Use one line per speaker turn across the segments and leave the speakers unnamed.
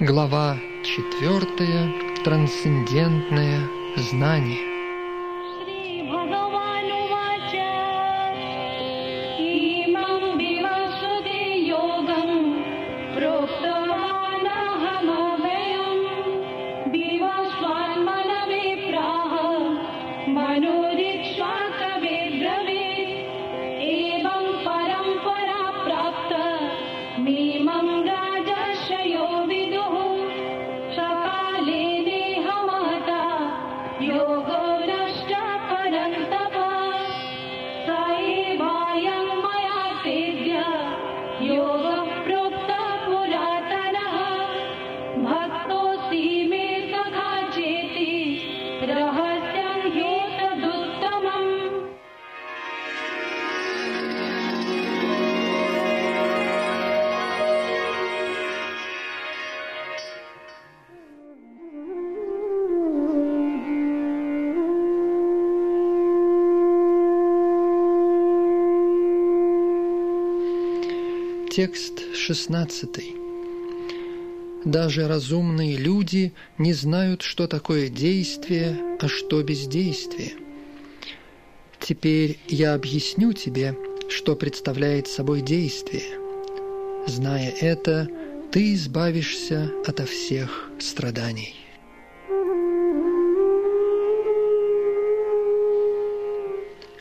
Глава четвертая. Трансцендентное знание. Текст 16. Даже разумные люди не знают, что такое действие, а что бездействие. Теперь я объясню тебе, что представляет собой действие. Зная это, ты избавишься ото всех страданий.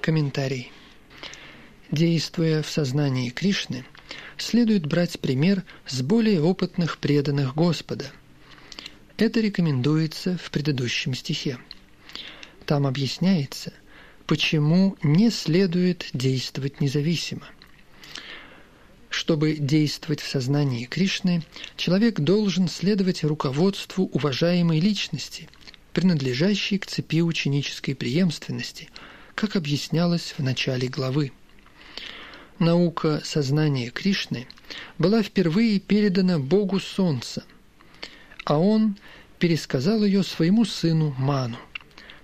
Комментарий. Действуя в сознании Кришны, следует брать пример с более опытных преданных Господа. Это рекомендуется в предыдущем стихе. Там объясняется, почему не следует действовать независимо. Чтобы действовать в сознании Кришны, человек должен следовать руководству уважаемой личности, принадлежащей к цепи ученической преемственности, как объяснялось в начале главы. Наука сознания Кришны была впервые передана Богу Солнца, а он пересказал ее своему сыну Ману,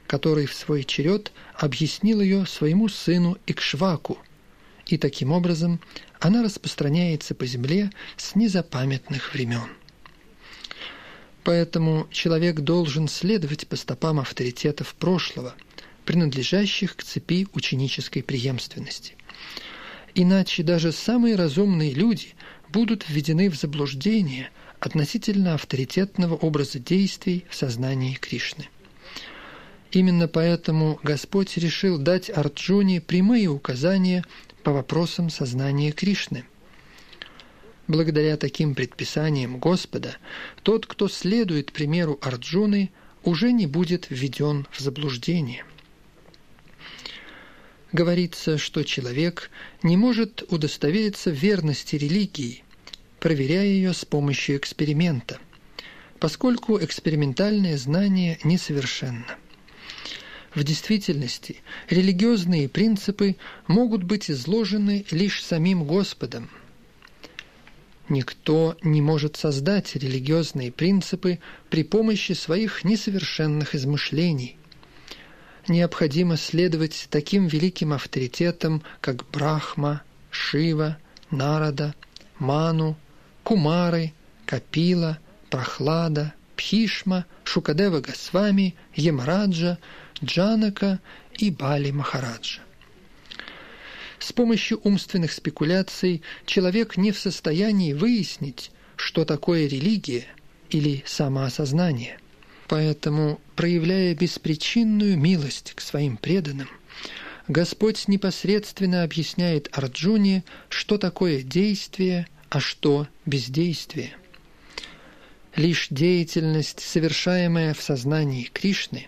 который в свой черед объяснил ее своему сыну Икшваку, и таким образом она распространяется по земле с незапамятных времен. Поэтому человек должен следовать по стопам авторитетов прошлого, принадлежащих к цепи ученической преемственности. Иначе даже самые разумные люди будут введены в заблуждение относительно авторитетного образа действий в сознании Кришны. Именно поэтому Господь решил дать Арджуне прямые указания по вопросам сознания Кришны. Благодаря таким предписаниям Господа, тот, кто следует примеру Арджуны, уже не будет введен в заблуждение – говорится, что человек не может удостовериться в верности религии, проверяя ее с помощью эксперимента, поскольку экспериментальное знание несовершенно. В действительности религиозные принципы могут быть изложены лишь самим Господом. Никто не может создать религиозные принципы при помощи своих несовершенных измышлений – необходимо следовать таким великим авторитетам, как Брахма, Шива, Нарада, Ману, Кумары, Капила, Прохлада, Пхишма, Шукадева Госвами, Емараджа, Джанака и Бали Махараджа. С помощью умственных спекуляций человек не в состоянии выяснить, что такое религия или самоосознание – Поэтому, проявляя беспричинную милость к своим преданным, Господь непосредственно объясняет Арджуне, что такое действие, а что бездействие. Лишь деятельность, совершаемая в сознании Кришны,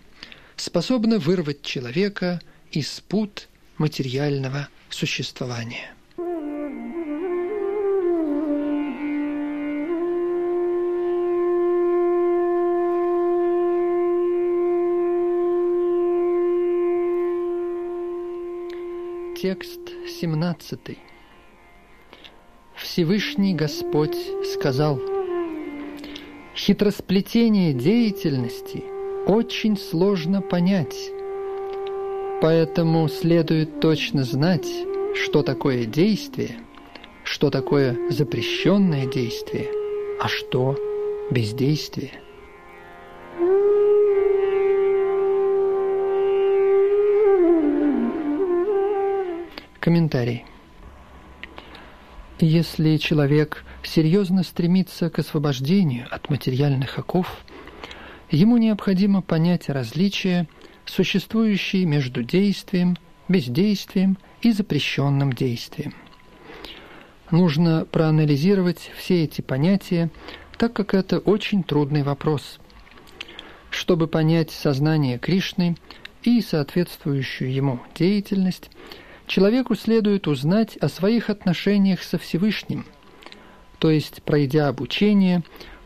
способна вырвать человека из пут материального существования. Текст 17. Всевышний Господь сказал, «Хитросплетение деятельности очень сложно понять, поэтому следует точно знать, что такое действие, что такое запрещенное действие, а что бездействие. Комментарий. Если человек серьезно стремится к освобождению от материальных оков, ему необходимо понять различия, существующие между действием, бездействием и запрещенным действием. Нужно проанализировать все эти понятия, так как это очень трудный вопрос. Чтобы понять сознание Кришны и соответствующую ему деятельность, человеку следует узнать о своих отношениях со Всевышним, то есть, пройдя обучение,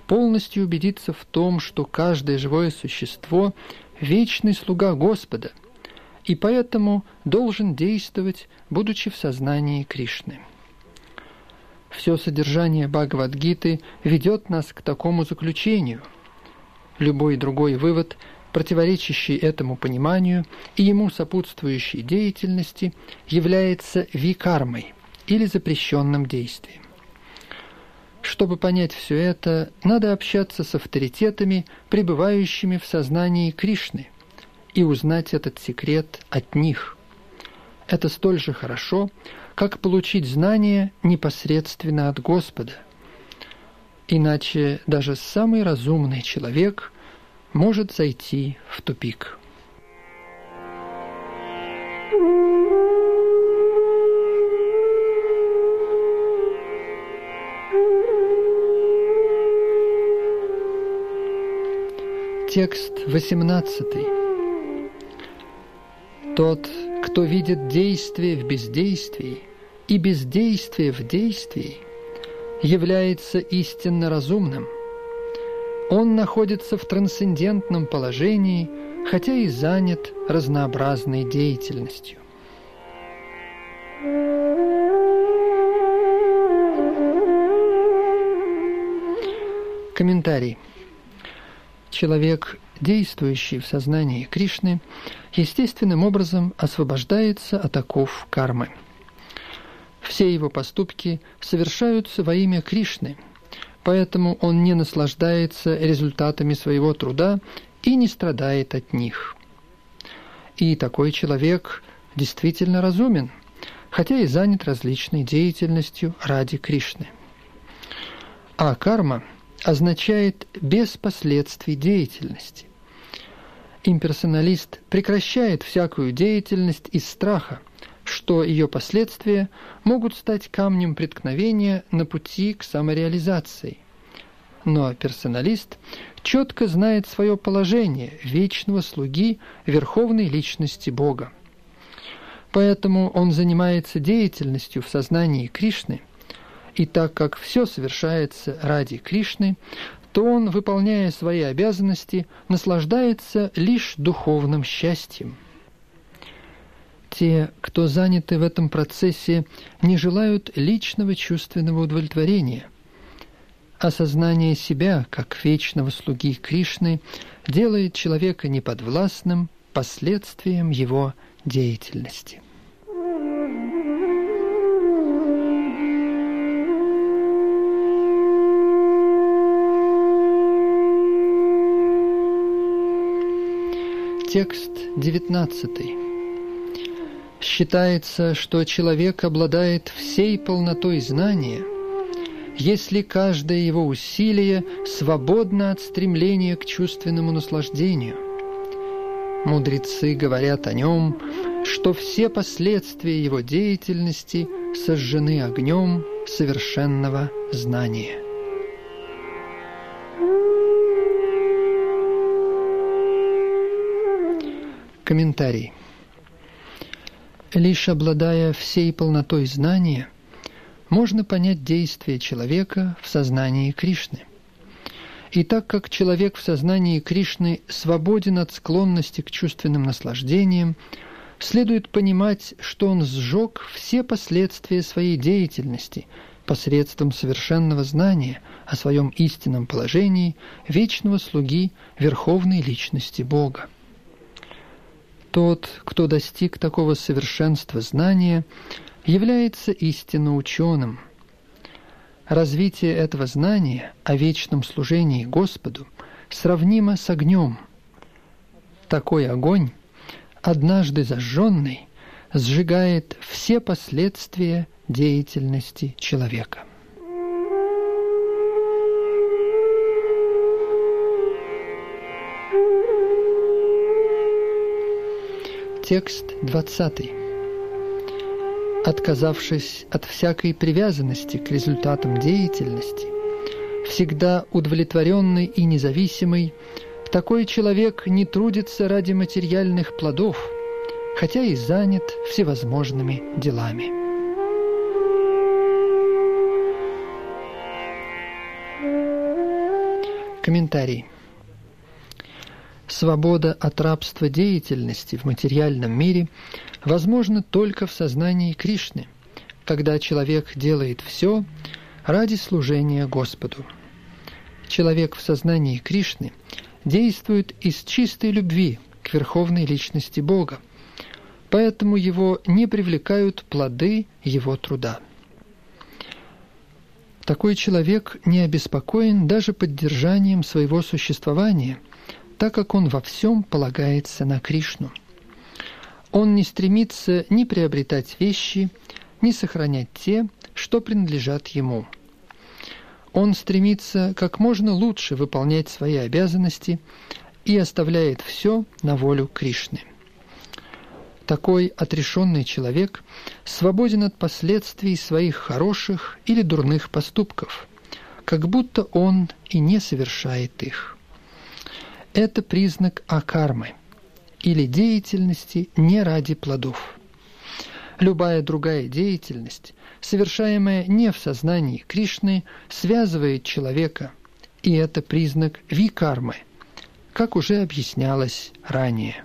полностью убедиться в том, что каждое живое существо – вечный слуга Господа, и поэтому должен действовать, будучи в сознании Кришны. Все содержание Бхагавадгиты ведет нас к такому заключению. Любой другой вывод, противоречащий этому пониманию и ему сопутствующей деятельности, является викармой или запрещенным действием. Чтобы понять все это, надо общаться с авторитетами, пребывающими в сознании Кришны, и узнать этот секрет от них. Это столь же хорошо, как получить знания непосредственно от Господа. Иначе даже самый разумный человек может зайти в тупик. Текст 18. Тот, кто видит действие в бездействии и бездействие в действии, является истинно разумным. Он находится в трансцендентном положении, хотя и занят разнообразной деятельностью. Комментарий. Человек, действующий в сознании Кришны, естественным образом освобождается от оков кармы. Все его поступки совершаются во имя Кришны, поэтому он не наслаждается результатами своего труда и не страдает от них. И такой человек действительно разумен, хотя и занят различной деятельностью ради Кришны. А карма означает без последствий деятельности. Имперсоналист прекращает всякую деятельность из страха, что ее последствия могут стать камнем преткновения на пути к самореализации. Но персоналист четко знает свое положение вечного слуги Верховной Личности Бога. Поэтому он занимается деятельностью в сознании Кришны, и так как все совершается ради Кришны, то он, выполняя свои обязанности, наслаждается лишь духовным счастьем. Те, кто заняты в этом процессе, не желают личного чувственного удовлетворения. Осознание себя как вечного слуги Кришны делает человека неподвластным последствиям его деятельности. Текст 19. Считается, что человек обладает всей полнотой знания, если каждое его усилие свободно от стремления к чувственному наслаждению. Мудрецы говорят о нем, что все последствия его деятельности сожжены огнем совершенного знания. Комментарий. Лишь обладая всей полнотой знания, можно понять действие человека в сознании Кришны. И так как человек в сознании Кришны свободен от склонности к чувственным наслаждениям, следует понимать, что он сжег все последствия своей деятельности посредством совершенного знания о своем истинном положении вечного слуги Верховной Личности Бога. Тот, кто достиг такого совершенства знания, является истинно ученым. Развитие этого знания о вечном служении Господу сравнимо с огнем. Такой огонь, однажды зажженный, сжигает все последствия деятельности человека. Текст 20. Отказавшись от всякой привязанности к результатам деятельности, всегда удовлетворенный и независимый, такой человек не трудится ради материальных плодов, хотя и занят всевозможными делами. Комментарий. Свобода от рабства деятельности в материальном мире возможна только в сознании Кришны, когда человек делает все ради служения Господу. Человек в сознании Кришны действует из чистой любви к верховной личности Бога, поэтому его не привлекают плоды его труда. Такой человек не обеспокоен даже поддержанием своего существования – так как он во всем полагается на Кришну. Он не стремится ни приобретать вещи, ни сохранять те, что принадлежат ему. Он стремится как можно лучше выполнять свои обязанности и оставляет все на волю Кришны. Такой отрешенный человек свободен от последствий своих хороших или дурных поступков, как будто он и не совершает их. Это признак акармы или деятельности не ради плодов. Любая другая деятельность, совершаемая не в сознании Кришны, связывает человека, и это признак викармы, как уже объяснялось ранее.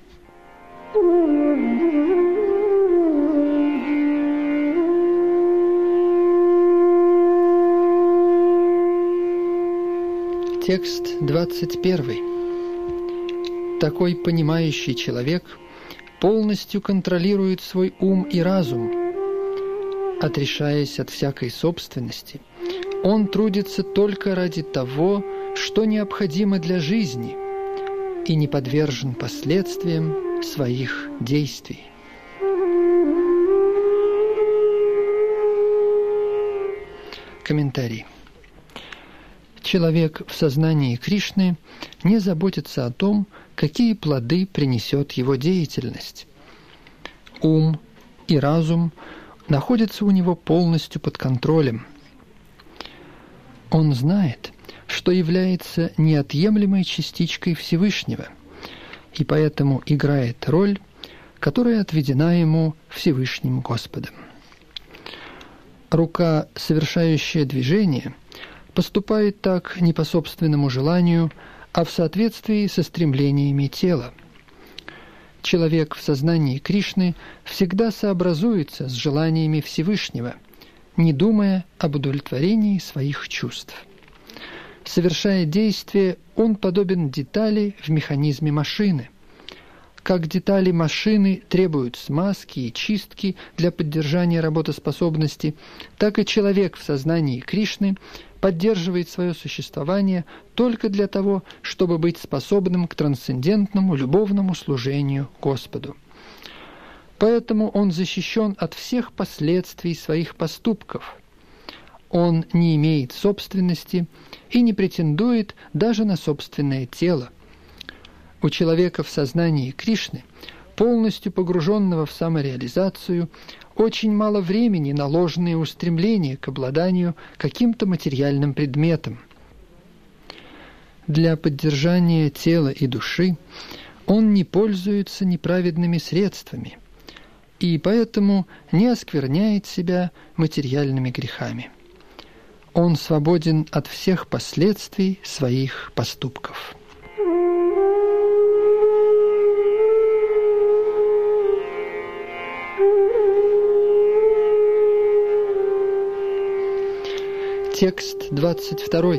Текст 21. Такой понимающий человек полностью контролирует свой ум и разум. Отрешаясь от всякой собственности, он трудится только ради того, что необходимо для жизни, и не подвержен последствиям своих действий. Комментарий. Человек в сознании Кришны не заботится о том, какие плоды принесет его деятельность. Ум и разум находятся у него полностью под контролем. Он знает, что является неотъемлемой частичкой Всевышнего, и поэтому играет роль, которая отведена ему Всевышним Господом. Рука, совершающая движение, поступает так не по собственному желанию, а в соответствии со стремлениями тела. Человек в сознании Кришны всегда сообразуется с желаниями Всевышнего, не думая об удовлетворении своих чувств. Совершая действие, он подобен детали в механизме машины. Как детали машины требуют смазки и чистки для поддержания работоспособности, так и человек в сознании Кришны поддерживает свое существование только для того, чтобы быть способным к трансцендентному любовному служению Господу. Поэтому он защищен от всех последствий своих поступков. Он не имеет собственности и не претендует даже на собственное тело. У человека в сознании Кришны, полностью погруженного в самореализацию, очень мало времени на ложные устремления к обладанию каким-то материальным предметом. Для поддержания тела и души он не пользуется неправедными средствами и поэтому не оскверняет себя материальными грехами. Он свободен от всех последствий своих поступков. Текст 22.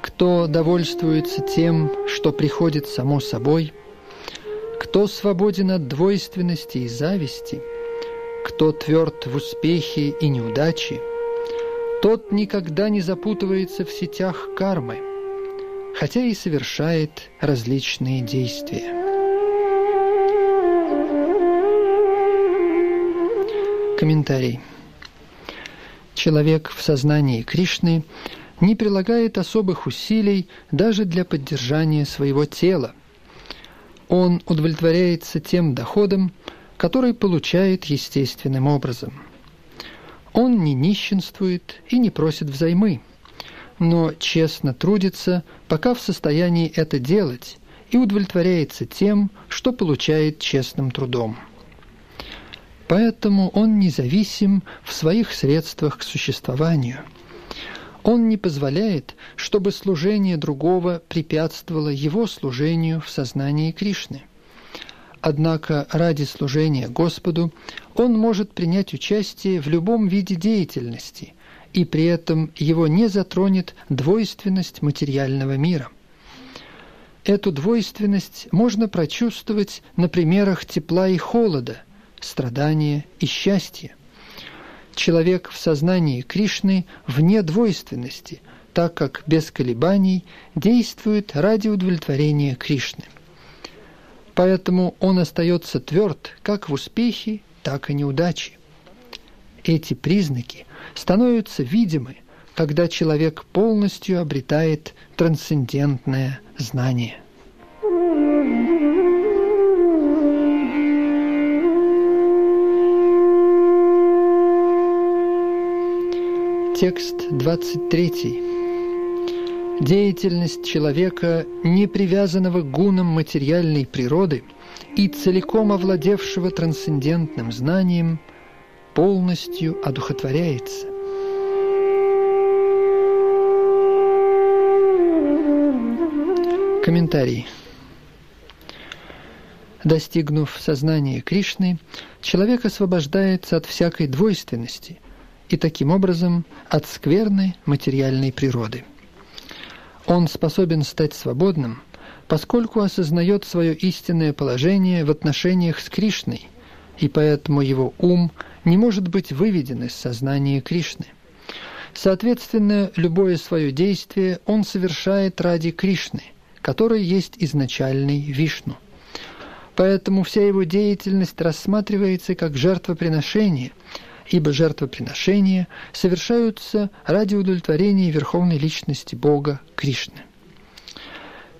Кто довольствуется тем, что приходит само собой, кто свободен от двойственности и зависти, кто тверд в успехе и неудаче, тот никогда не запутывается в сетях кармы, хотя и совершает различные действия. Комментарий. Человек в сознании Кришны не прилагает особых усилий даже для поддержания своего тела. Он удовлетворяется тем доходом, который получает естественным образом. Он не нищенствует и не просит взаймы, но честно трудится, пока в состоянии это делать, и удовлетворяется тем, что получает честным трудом. Поэтому он независим в своих средствах к существованию. Он не позволяет, чтобы служение другого препятствовало его служению в сознании Кришны. Однако ради служения Господу он может принять участие в любом виде деятельности, и при этом его не затронет двойственность материального мира. Эту двойственность можно прочувствовать на примерах тепла и холода – страдания и счастье. Человек в сознании Кришны вне двойственности, так как без колебаний действует ради удовлетворения Кришны. Поэтому он остается тверд как в успехе, так и неудаче. Эти признаки становятся видимы, когда человек полностью обретает трансцендентное знание. Текст 23. Деятельность человека, не привязанного к гунам материальной природы и целиком овладевшего трансцендентным знанием, полностью одухотворяется. Комментарий. Достигнув сознания Кришны, человек освобождается от всякой двойственности – и таким образом от скверной материальной природы. Он способен стать свободным, поскольку осознает свое истинное положение в отношениях с Кришной, и поэтому его ум не может быть выведен из сознания Кришны. Соответственно, любое свое действие он совершает ради Кришны, который есть изначальный Вишну. Поэтому вся его деятельность рассматривается как жертвоприношение – ибо жертвоприношения совершаются ради удовлетворения верховной личности Бога Кришны.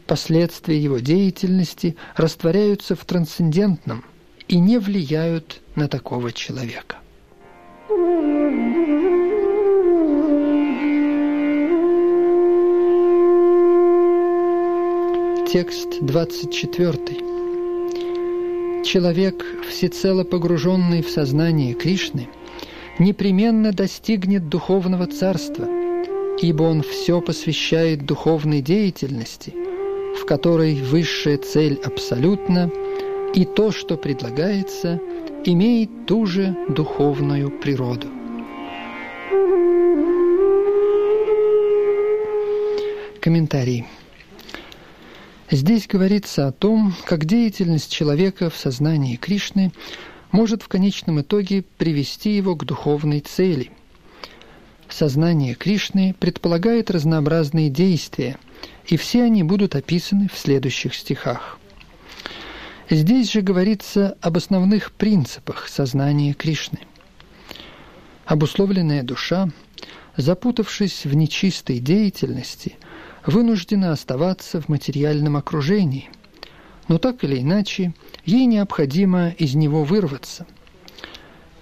Последствия его деятельности растворяются в трансцендентном и не влияют на такого человека. Текст 24. Человек, всецело погруженный в сознание Кришны – непременно достигнет духовного царства, ибо он все посвящает духовной деятельности, в которой высшая цель абсолютна, и то, что предлагается, имеет ту же духовную природу. Комментарий. Здесь говорится о том, как деятельность человека в сознании Кришны – может в конечном итоге привести его к духовной цели. Сознание Кришны предполагает разнообразные действия, и все они будут описаны в следующих стихах. Здесь же говорится об основных принципах сознания Кришны. Обусловленная душа, запутавшись в нечистой деятельности, вынуждена оставаться в материальном окружении – но так или иначе ей необходимо из него вырваться.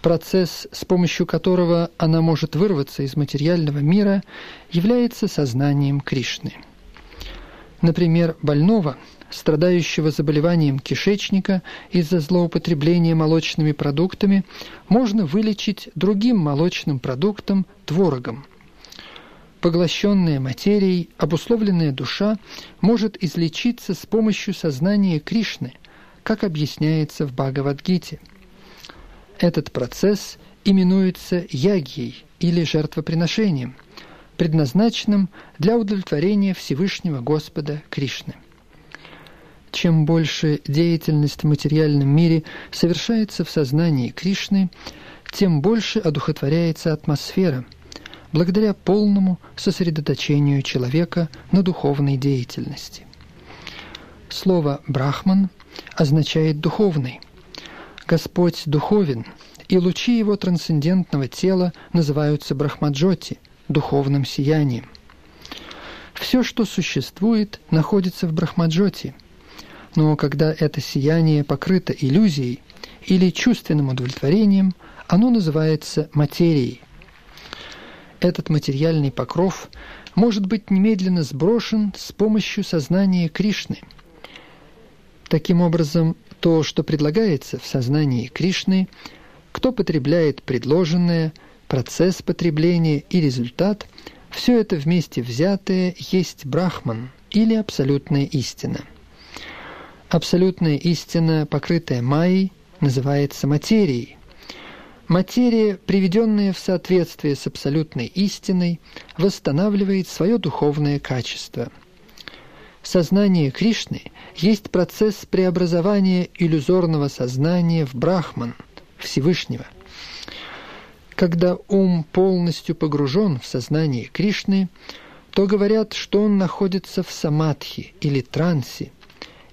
Процесс, с помощью которого она может вырваться из материального мира, является сознанием Кришны. Например, больного, страдающего заболеванием кишечника из-за злоупотребления молочными продуктами, можно вылечить другим молочным продуктом – творогом – Поглощенная материей, обусловленная душа может излечиться с помощью сознания Кришны, как объясняется в Бхагавадгите. Этот процесс именуется ягией или жертвоприношением, предназначенным для удовлетворения Всевышнего Господа Кришны. Чем больше деятельность в материальном мире совершается в сознании Кришны, тем больше одухотворяется атмосфера – благодаря полному сосредоточению человека на духовной деятельности. Слово «брахман» означает «духовный». Господь духовен, и лучи его трансцендентного тела называются брахмаджоти – духовным сиянием. Все, что существует, находится в брахмаджоти, но когда это сияние покрыто иллюзией или чувственным удовлетворением, оно называется материей. Этот материальный покров может быть немедленно сброшен с помощью сознания Кришны – Таким образом, то, что предлагается в сознании Кришны, кто потребляет предложенное, процесс потребления и результат, все это вместе взятое есть брахман или абсолютная истина. Абсолютная истина, покрытая майей, называется материей. Материя, приведенная в соответствие с абсолютной истиной, восстанавливает свое духовное качество – Сознание Кришны есть процесс преобразования иллюзорного сознания в Брахман, Всевышнего. Когда ум полностью погружен в сознание Кришны, то говорят, что он находится в самадхи или трансе,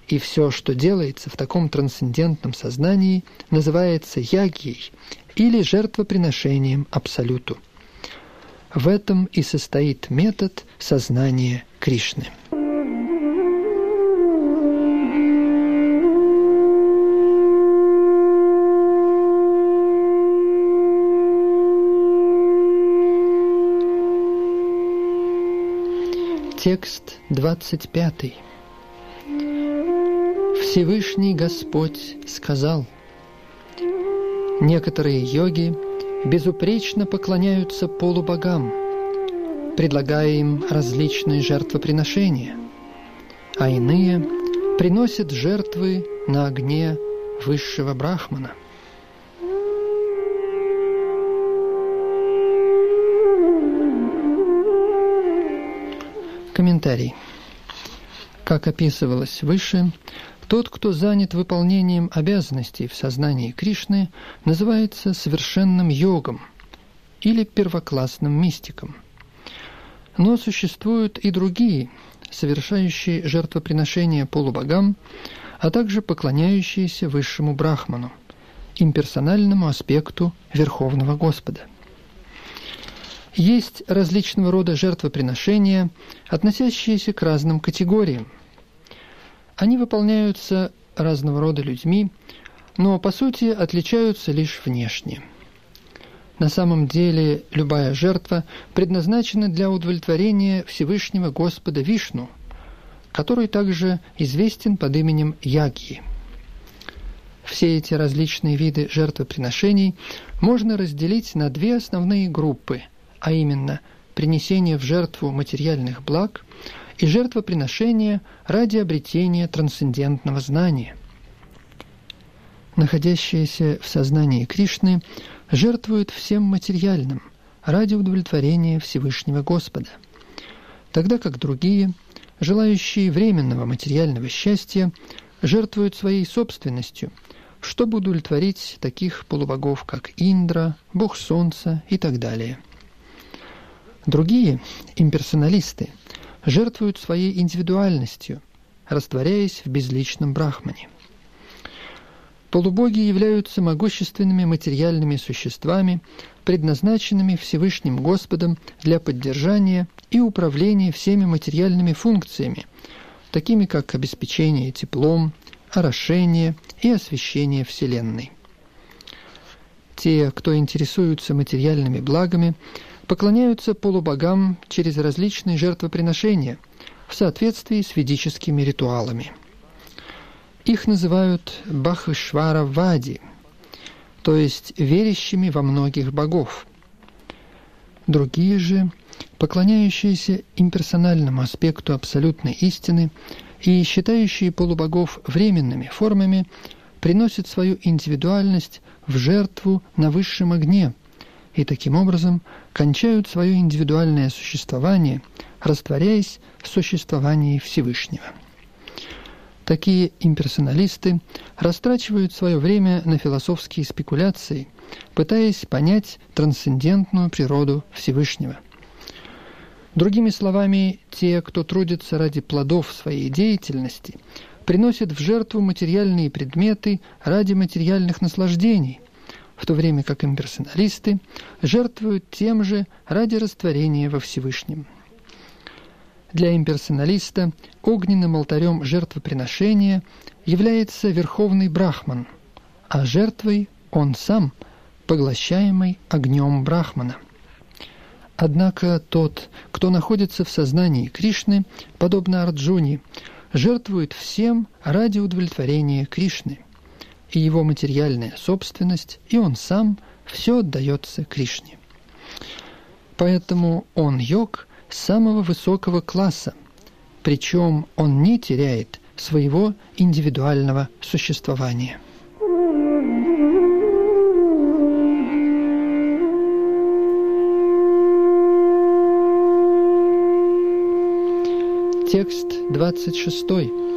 и все, что делается в таком трансцендентном сознании, называется ягией или жертвоприношением Абсолюту. В этом и состоит метод сознания Кришны. Текст 25. Всевышний Господь сказал, Некоторые йоги безупречно поклоняются полубогам, предлагая им различные жертвоприношения, а иные приносят жертвы на огне высшего брахмана – Комментарий. Как описывалось выше, тот, кто занят выполнением обязанностей в сознании Кришны, называется совершенным йогом или первоклассным мистиком. Но существуют и другие, совершающие жертвоприношения полубогам, а также поклоняющиеся высшему брахману, имперсональному аспекту Верховного Господа – есть различного рода жертвоприношения, относящиеся к разным категориям. Они выполняются разного рода людьми, но по сути отличаются лишь внешне. На самом деле любая жертва предназначена для удовлетворения Всевышнего Господа Вишну, который также известен под именем Ягьи. Все эти различные виды жертвоприношений можно разделить на две основные группы – а именно принесение в жертву материальных благ и жертвоприношение ради обретения трансцендентного знания. Находящиеся в сознании Кришны жертвуют всем материальным ради удовлетворения Всевышнего Господа, тогда как другие, желающие временного материального счастья, жертвуют своей собственностью, чтобы удовлетворить таких полубогов, как Индра, Бог Солнца и так далее – Другие, имперсоналисты, жертвуют своей индивидуальностью, растворяясь в безличном брахмане. Полубоги являются могущественными материальными существами, предназначенными Всевышним Господом для поддержания и управления всеми материальными функциями, такими как обеспечение теплом, орошение и освещение Вселенной. Те, кто интересуются материальными благами, поклоняются полубогам через различные жертвоприношения в соответствии с ведическими ритуалами. Их называют Бахвишвара Вади, то есть верящими во многих богов. Другие же, поклоняющиеся имперсональному аспекту абсолютной истины и считающие полубогов временными формами, приносят свою индивидуальность в жертву на высшем огне – и таким образом кончают свое индивидуальное существование, растворяясь в существовании Всевышнего. Такие имперсоналисты растрачивают свое время на философские спекуляции, пытаясь понять трансцендентную природу Всевышнего – Другими словами, те, кто трудится ради плодов своей деятельности, приносят в жертву материальные предметы ради материальных наслаждений, в то время как имперсоналисты жертвуют тем же ради растворения во Всевышнем. Для имперсоналиста огненным алтарем жертвоприношения является Верховный Брахман, а жертвой он сам, поглощаемый огнем Брахмана. Однако тот, кто находится в сознании Кришны, подобно Арджуне, жертвует всем ради удовлетворения Кришны. И его материальная собственность, и он сам, все отдается Кришне. Поэтому он йог самого высокого класса, причем он не теряет своего индивидуального существования. Текст 26.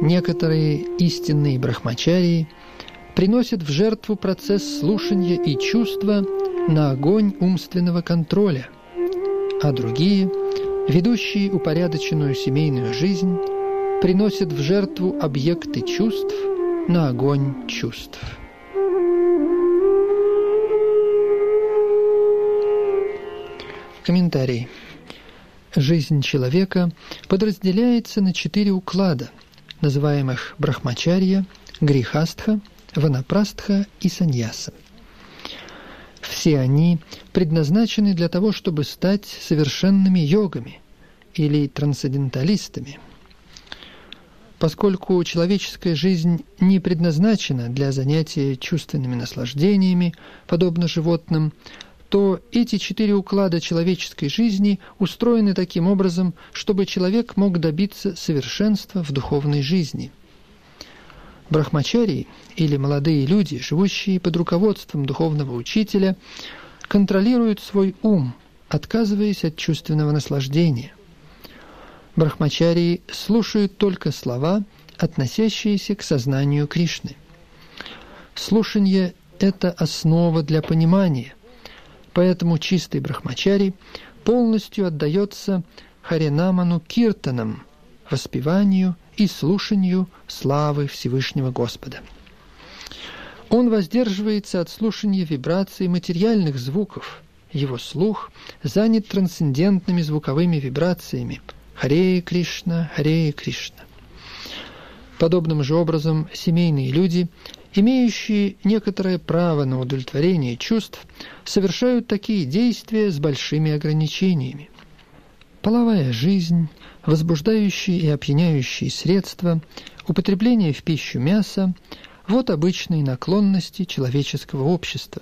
Некоторые истинные брахмачарии приносят в жертву процесс слушания и чувства на огонь умственного контроля, а другие, ведущие упорядоченную семейную жизнь, приносят в жертву объекты чувств на огонь чувств. Комментарий. Жизнь человека подразделяется на четыре уклада, называемых брахмачарья, грихастха, ванапрастха и саньяса. Все они предназначены для того, чтобы стать совершенными йогами или трансценденталистами. Поскольку человеческая жизнь не предназначена для занятия чувственными наслаждениями, подобно животным, то эти четыре уклада человеческой жизни устроены таким образом, чтобы человек мог добиться совершенства в духовной жизни. Брахмачарии, или молодые люди, живущие под руководством духовного учителя, контролируют свой ум, отказываясь от чувственного наслаждения. Брахмачарии слушают только слова, относящиеся к сознанию Кришны. Слушание – это основа для понимания – Поэтому чистый брахмачари полностью отдается Харинаману Киртанам, воспеванию и слушанию славы Всевышнего Господа. Он воздерживается от слушания вибраций материальных звуков. Его слух занят трансцендентными звуковыми вибрациями «Харе Кришна, Харе Кришна». Подобным же образом семейные люди имеющие некоторое право на удовлетворение чувств, совершают такие действия с большими ограничениями. Половая жизнь, возбуждающие и опьяняющие средства, употребление в пищу мяса – вот обычные наклонности человеческого общества.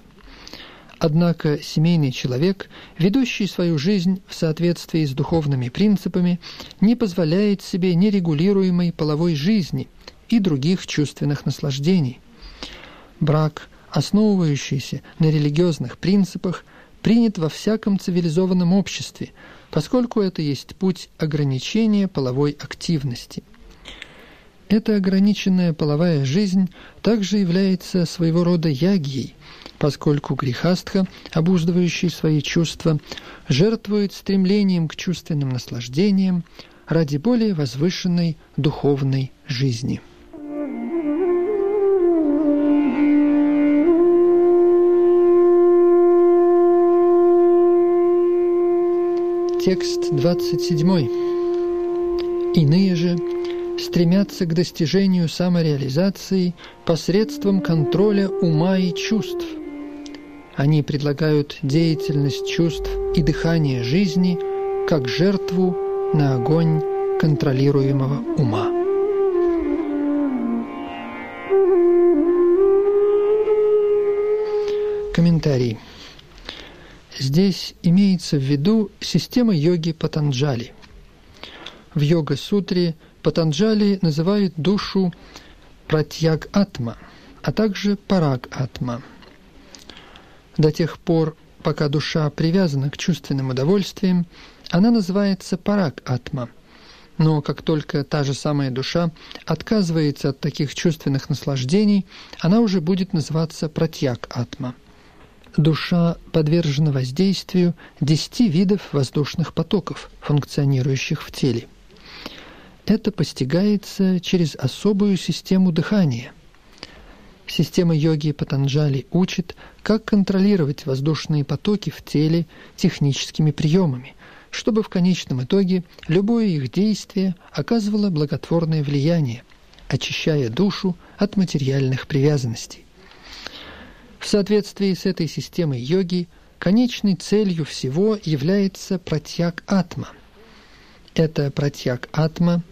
Однако семейный человек, ведущий свою жизнь в соответствии с духовными принципами, не позволяет себе нерегулируемой половой жизни и других чувственных наслаждений – брак, основывающийся на религиозных принципах, принят во всяком цивилизованном обществе, поскольку это есть путь ограничения половой активности. Эта ограниченная половая жизнь также является своего рода ягией, поскольку грехастха, обуздывающий свои чувства, жертвует стремлением к чувственным наслаждениям ради более возвышенной духовной жизни. Текст 27. Иные же стремятся к достижению самореализации посредством контроля ума и чувств. Они предлагают деятельность чувств и дыхание жизни как жертву на огонь контролируемого ума. Комментарий. Здесь имеется в виду система йоги Патанджали. В йога-сутре Патанджали называют душу Пратьяг-атма, а также Параг-атма. До тех пор, пока душа привязана к чувственным удовольствиям, она называется Параг-атма. Но как только та же самая душа отказывается от таких чувственных наслаждений, она уже будет называться Пратьяг-атма – душа подвержена воздействию десяти видов воздушных потоков, функционирующих в теле. Это постигается через особую систему дыхания. Система йоги Патанджали учит, как контролировать воздушные потоки в теле техническими приемами, чтобы в конечном итоге любое их действие оказывало благотворное влияние, очищая душу от материальных привязанностей. В соответствии с этой системой йоги конечной целью всего является пратьяг атма. Эта пратьяг атма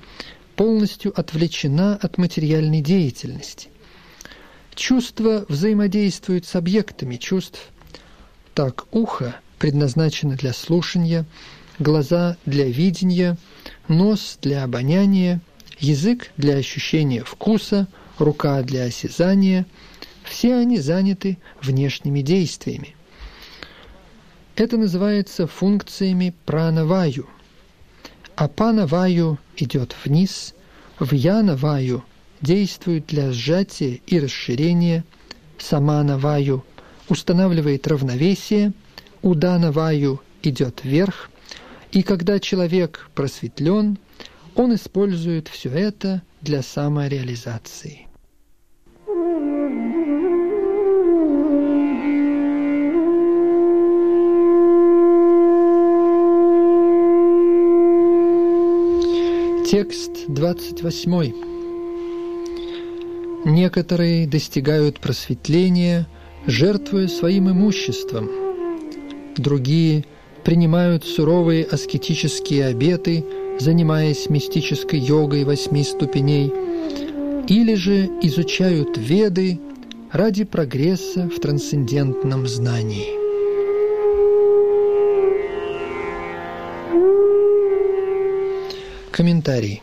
полностью отвлечена от материальной деятельности. Чувства взаимодействуют с объектами чувств. Так ухо предназначено для слушания, глаза для видения, нос для обоняния, язык для ощущения вкуса, рука для осязания – все они заняты внешними действиями. Это называется функциями пранаваю. А панаваю идет вниз, в янаваю действует для сжатия и расширения, саманаваю устанавливает равновесие, уданаваю идет вверх, и когда человек просветлен, он использует все это для самореализации. Текст 28. Некоторые достигают просветления, жертвуя своим имуществом. Другие принимают суровые аскетические обеты, занимаясь мистической йогой восьми ступеней, или же изучают веды ради прогресса в трансцендентном знании. Комментарий.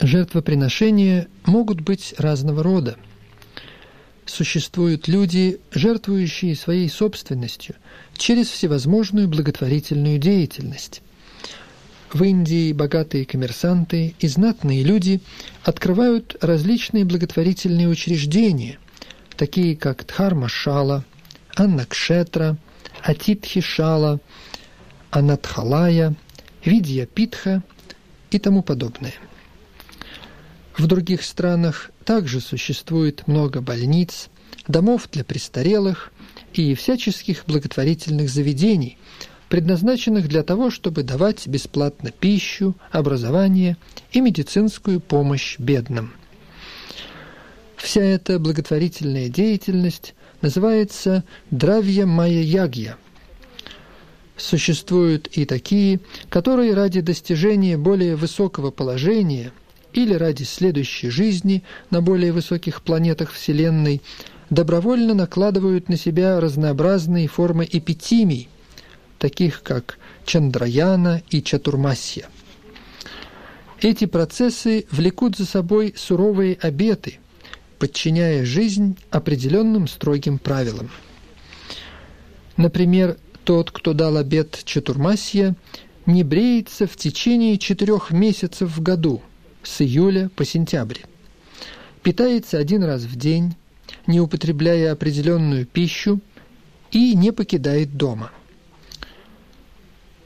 Жертвоприношения могут быть разного рода. Существуют люди, жертвующие своей собственностью через всевозможную благотворительную деятельность. В Индии богатые коммерсанты и знатные люди открывают различные благотворительные учреждения, такие как Дхармашала, Аннакшетра, Атитхишала, Анатхалая, Видья Питха – и тому подобное. В других странах также существует много больниц, домов для престарелых и всяческих благотворительных заведений, предназначенных для того, чтобы давать бесплатно пищу, образование и медицинскую помощь бедным. Вся эта благотворительная деятельность называется «дравья майя ягья», Существуют и такие, которые ради достижения более высокого положения или ради следующей жизни на более высоких планетах Вселенной добровольно накладывают на себя разнообразные формы эпитимий, таких как Чандраяна и Чатурмасья. Эти процессы влекут за собой суровые обеты, подчиняя жизнь определенным строгим правилам. Например, тот, кто дал обет Чатурмасья, не бреется в течение четырех месяцев в году, с июля по сентябрь. Питается один раз в день, не употребляя определенную пищу и не покидает дома.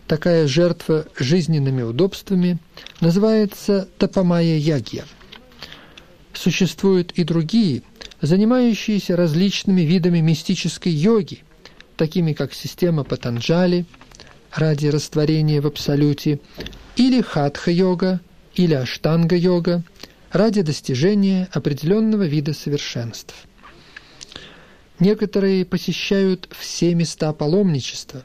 Такая жертва жизненными удобствами называется тапамая ягья. Существуют и другие, занимающиеся различными видами мистической йоги, такими как система Патанджали ради растворения в абсолюте, или хатха-йога, или аштанга-йога ради достижения определенного вида совершенств. Некоторые посещают все места паломничества.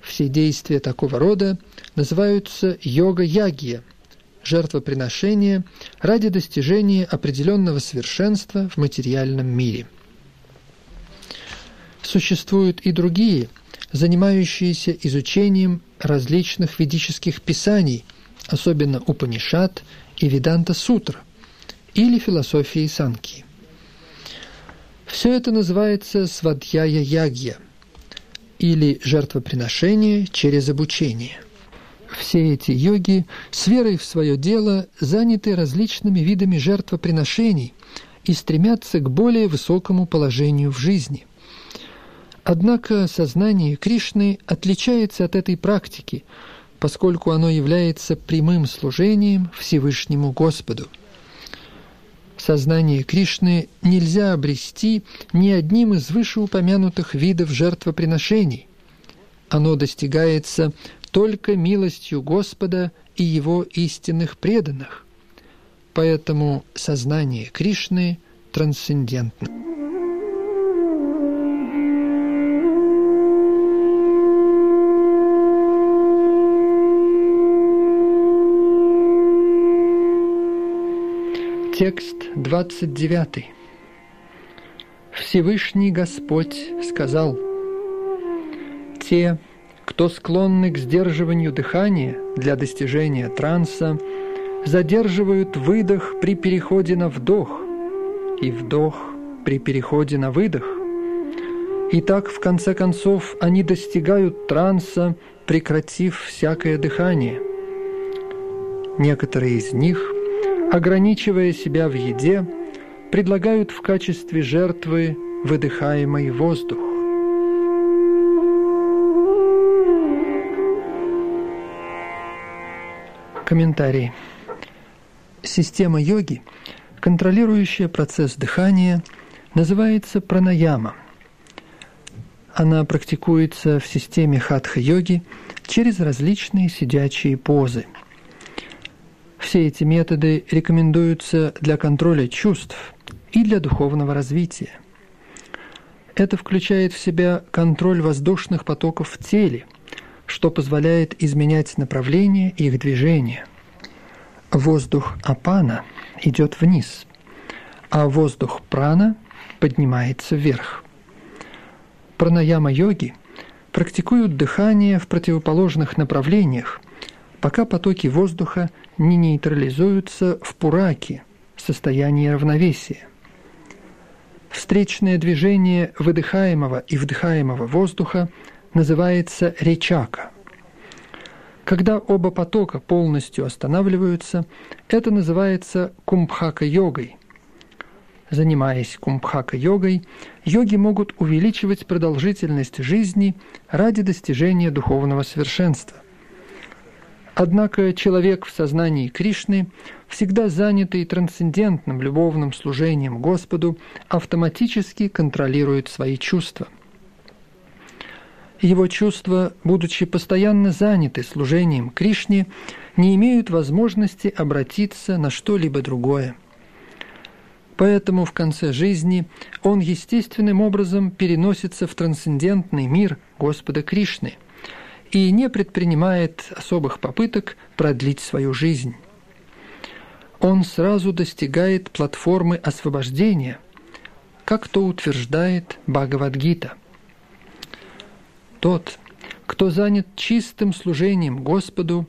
Все действия такого рода называются йога-ягия, жертвоприношение ради достижения определенного совершенства в материальном мире – Существуют и другие, занимающиеся изучением различных ведических писаний, особенно Упанишат и Веданта Сутра, или философии Санки. Все это называется свадьяя ягья, или жертвоприношение через обучение. Все эти йоги с верой в свое дело заняты различными видами жертвоприношений и стремятся к более высокому положению в жизни. Однако сознание Кришны отличается от этой практики, поскольку оно является прямым служением Всевышнему Господу. Сознание Кришны нельзя обрести ни одним из вышеупомянутых видов жертвоприношений. Оно достигается только милостью Господа и Его истинных преданных. Поэтому сознание Кришны трансцендентно. Текст 29. Всевышний Господь сказал, «Те, кто склонны к сдерживанию дыхания для достижения транса, задерживают выдох при переходе на вдох и вдох при переходе на выдох. И так, в конце концов, они достигают транса, прекратив всякое дыхание. Некоторые из них – ограничивая себя в еде, предлагают в качестве жертвы выдыхаемый воздух. Комментарий. Система йоги, контролирующая процесс дыхания, называется пранаяма. Она практикуется в системе хатха-йоги через различные сидячие позы – все эти методы рекомендуются для контроля чувств и для духовного развития. Это включает в себя контроль воздушных потоков в теле, что позволяет изменять направление их движения. Воздух апана идет вниз, а воздух прана поднимается вверх. Пранаяма-йоги практикуют дыхание в противоположных направлениях, пока потоки воздуха не нейтрализуются в пураке, состоянии равновесия. Встречное движение выдыхаемого и вдыхаемого воздуха называется речака. Когда оба потока полностью останавливаются, это называется кумбхака-йогой. Занимаясь кумбхака-йогой, йоги могут увеличивать продолжительность жизни ради достижения духовного совершенства. Однако человек в сознании Кришны, всегда занятый трансцендентным любовным служением Господу, автоматически контролирует свои чувства. Его чувства, будучи постоянно заняты служением Кришне, не имеют возможности обратиться на что-либо другое. Поэтому в конце жизни он естественным образом переносится в трансцендентный мир Господа Кришны – и не предпринимает особых попыток продлить свою жизнь. Он сразу достигает платформы освобождения, как то утверждает Бхагавадгита. Тот, кто занят чистым служением Господу,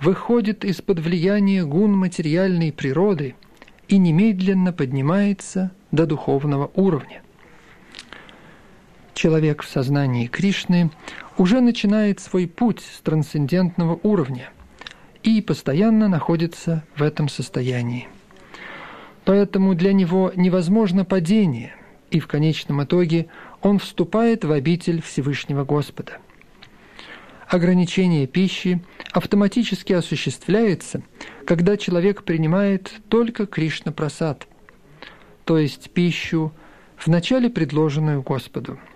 выходит из-под влияния гун материальной природы и немедленно поднимается до духовного уровня. Человек в сознании Кришны уже начинает свой путь с трансцендентного уровня и постоянно находится в этом состоянии. Поэтому для него невозможно падение, и в конечном итоге он вступает в обитель Всевышнего Господа. Ограничение пищи автоматически осуществляется, когда человек принимает только Кришна-прасад, то есть пищу, вначале предложенную Господу –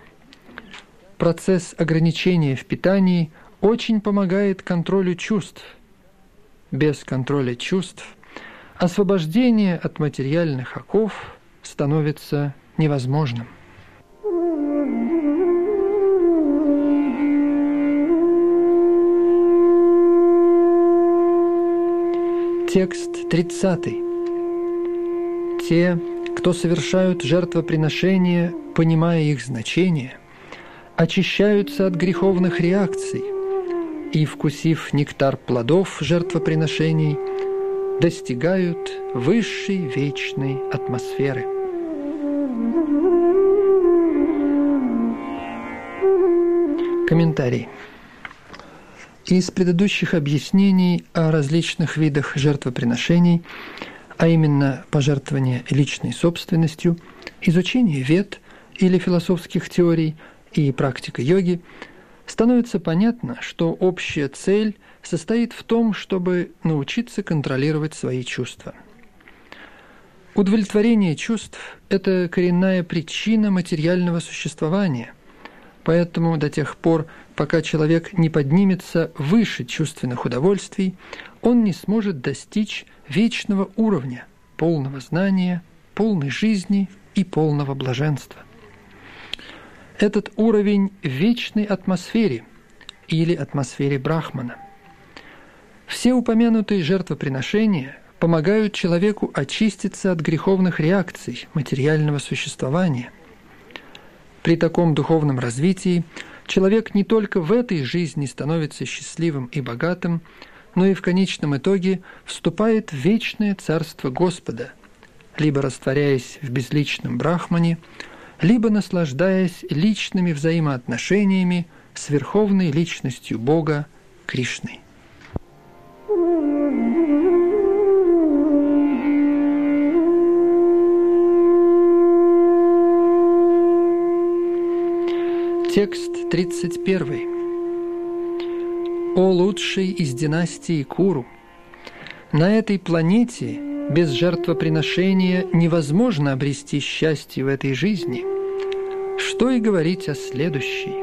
Процесс ограничения в питании очень помогает контролю чувств. Без контроля чувств освобождение от материальных оков становится невозможным. Текст 30. Те, кто совершают жертвоприношения, понимая их значение, очищаются от греховных реакций и, вкусив нектар плодов жертвоприношений, достигают высшей вечной атмосферы. Комментарий. Из предыдущих объяснений о различных видах жертвоприношений, а именно пожертвование личной собственностью, изучение вет или философских теорий – и практика йоги, становится понятно, что общая цель состоит в том, чтобы научиться контролировать свои чувства. Удовлетворение чувств – это коренная причина материального существования, поэтому до тех пор, пока человек не поднимется выше чувственных удовольствий, он не сможет достичь вечного уровня, полного знания, полной жизни и полного блаженства. Этот уровень вечной атмосфере или атмосфере Брахмана. Все упомянутые жертвоприношения помогают человеку очиститься от греховных реакций материального существования. При таком духовном развитии человек не только в этой жизни становится счастливым и богатым, но и в конечном итоге вступает в вечное царство Господа, либо растворяясь в безличном брахмане, либо наслаждаясь личными взаимоотношениями с верховной личностью Бога Кришной. Текст 31. «О лучший из династии Куру! На этой планете без жертвоприношения невозможно обрести счастье в этой жизни. Что и говорить о следующей.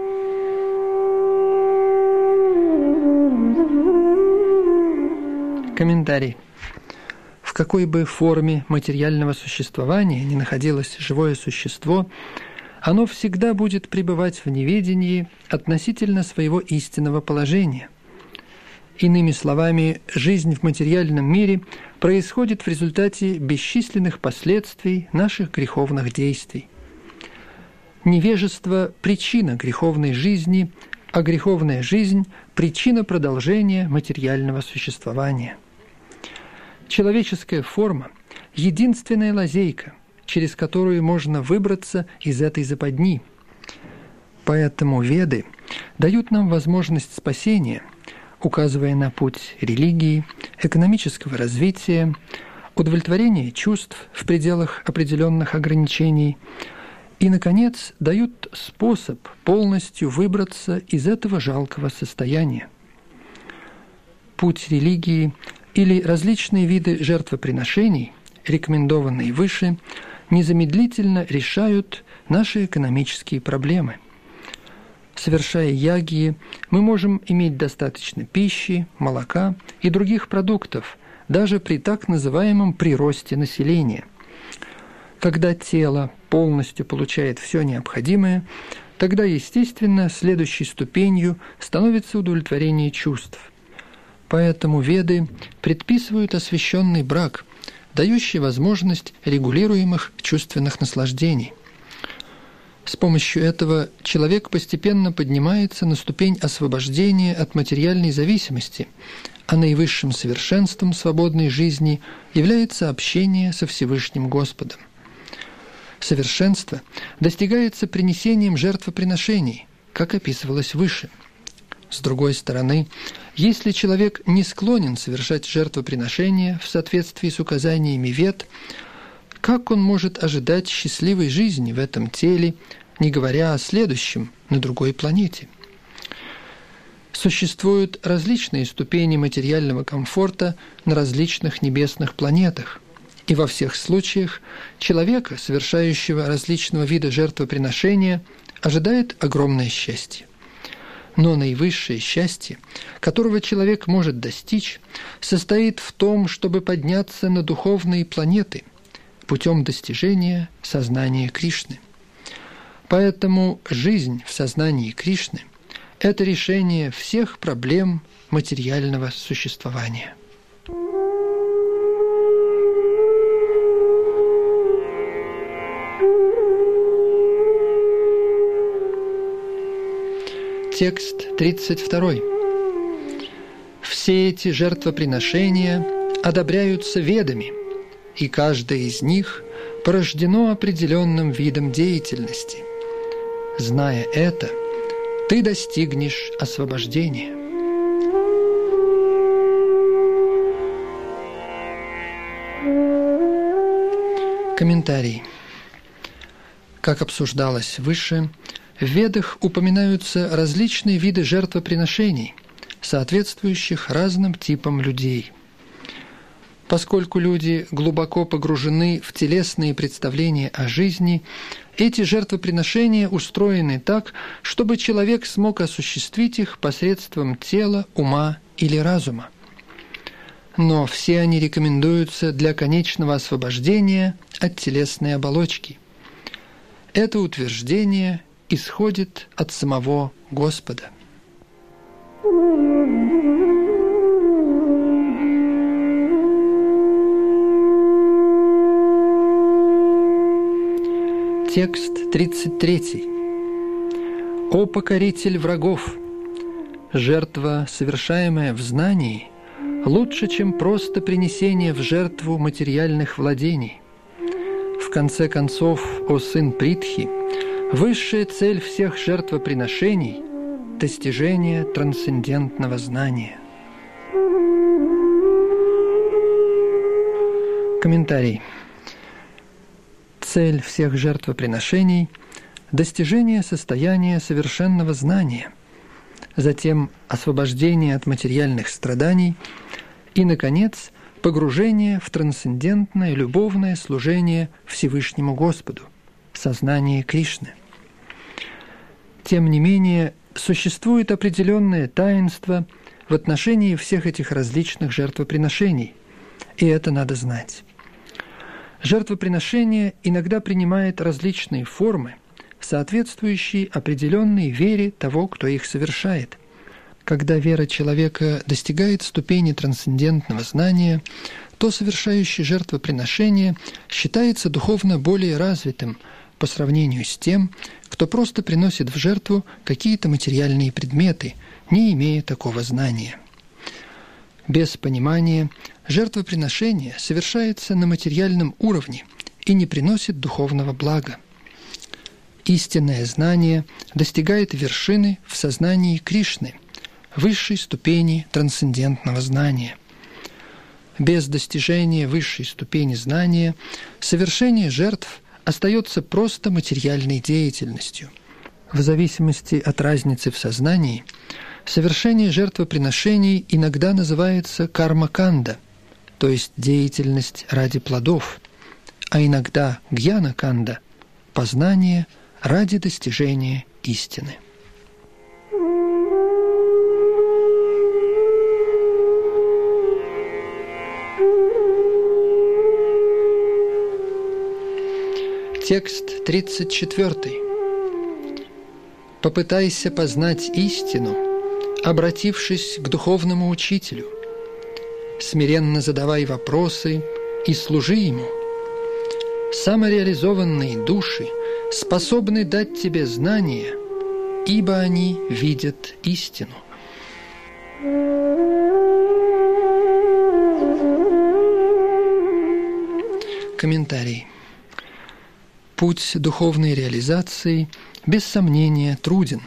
Комментарий. В какой бы форме материального существования ни находилось живое существо, оно всегда будет пребывать в неведении относительно своего истинного положения – Иными словами, жизнь в материальном мире происходит в результате бесчисленных последствий наших греховных действий. Невежество – причина греховной жизни, а греховная жизнь – причина продолжения материального существования. Человеческая форма – единственная лазейка, через которую можно выбраться из этой западни. Поэтому веды дают нам возможность спасения – указывая на путь религии, экономического развития, удовлетворения чувств в пределах определенных ограничений и, наконец, дают способ полностью выбраться из этого жалкого состояния. Путь религии или различные виды жертвоприношений, рекомендованные выше, незамедлительно решают наши экономические проблемы – совершая ягии, мы можем иметь достаточно пищи, молока и других продуктов, даже при так называемом приросте населения. Когда тело полностью получает все необходимое, тогда, естественно, следующей ступенью становится удовлетворение чувств. Поэтому веды предписывают освященный брак, дающий возможность регулируемых чувственных наслаждений. С помощью этого человек постепенно поднимается на ступень освобождения от материальной зависимости, а наивысшим совершенством свободной жизни является общение со Всевышним Господом. Совершенство достигается принесением жертвоприношений, как описывалось выше. С другой стороны, если человек не склонен совершать жертвоприношения в соответствии с указаниями вет, как он может ожидать счастливой жизни в этом теле, не говоря о следующем, на другой планете? Существуют различные ступени материального комфорта на различных небесных планетах, и во всех случаях человека, совершающего различного вида жертвоприношения, ожидает огромное счастье. Но наивысшее счастье, которого человек может достичь, состоит в том, чтобы подняться на духовные планеты – путем достижения сознания Кришны. Поэтому жизнь в сознании Кришны – это решение всех проблем материального существования. Текст 32. Все эти жертвоприношения одобряются ведами – и каждое из них порождено определенным видом деятельности. Зная это, ты достигнешь освобождения. Комментарий. Как обсуждалось выше, В Ведах упоминаются различные виды жертвоприношений, соответствующих разным типам людей. Поскольку люди глубоко погружены в телесные представления о жизни, эти жертвоприношения устроены так, чтобы человек смог осуществить их посредством тела, ума или разума. Но все они рекомендуются для конечного освобождения от телесной оболочки. Это утверждение исходит от самого Господа. Текст 33. «О покоритель врагов! Жертва, совершаемая в знании, лучше, чем просто принесение в жертву материальных владений. В конце концов, о сын Притхи, Высшая цель всех жертвоприношений – достижение трансцендентного знания. Комментарий. Цель всех жертвоприношений – достижение состояния совершенного знания, затем освобождение от материальных страданий и, наконец, погружение в трансцендентное любовное служение Всевышнему Господу – сознание Кришны. Тем не менее, существует определенное таинство в отношении всех этих различных жертвоприношений, и это надо знать. Жертвоприношение иногда принимает различные формы, соответствующие определенной вере того, кто их совершает. Когда вера человека достигает ступени трансцендентного знания, то совершающий жертвоприношение считается духовно более развитым – по сравнению с тем, кто просто приносит в жертву какие-то материальные предметы, не имея такого знания. Без понимания жертвоприношение совершается на материальном уровне и не приносит духовного блага. Истинное знание достигает вершины в сознании Кришны, высшей ступени трансцендентного знания. Без достижения высшей ступени знания совершение жертв – остается просто материальной деятельностью. В зависимости от разницы в сознании, совершение жертвоприношений иногда называется карма-канда, то есть деятельность ради плодов, а иногда гьяна-канда – познание ради достижения истины. Текст 34. Попытайся познать истину, обратившись к духовному учителю. Смиренно задавай вопросы и служи ему. Самореализованные души способны дать тебе знания, ибо они видят истину. Комментарий. Путь духовной реализации, без сомнения, труден.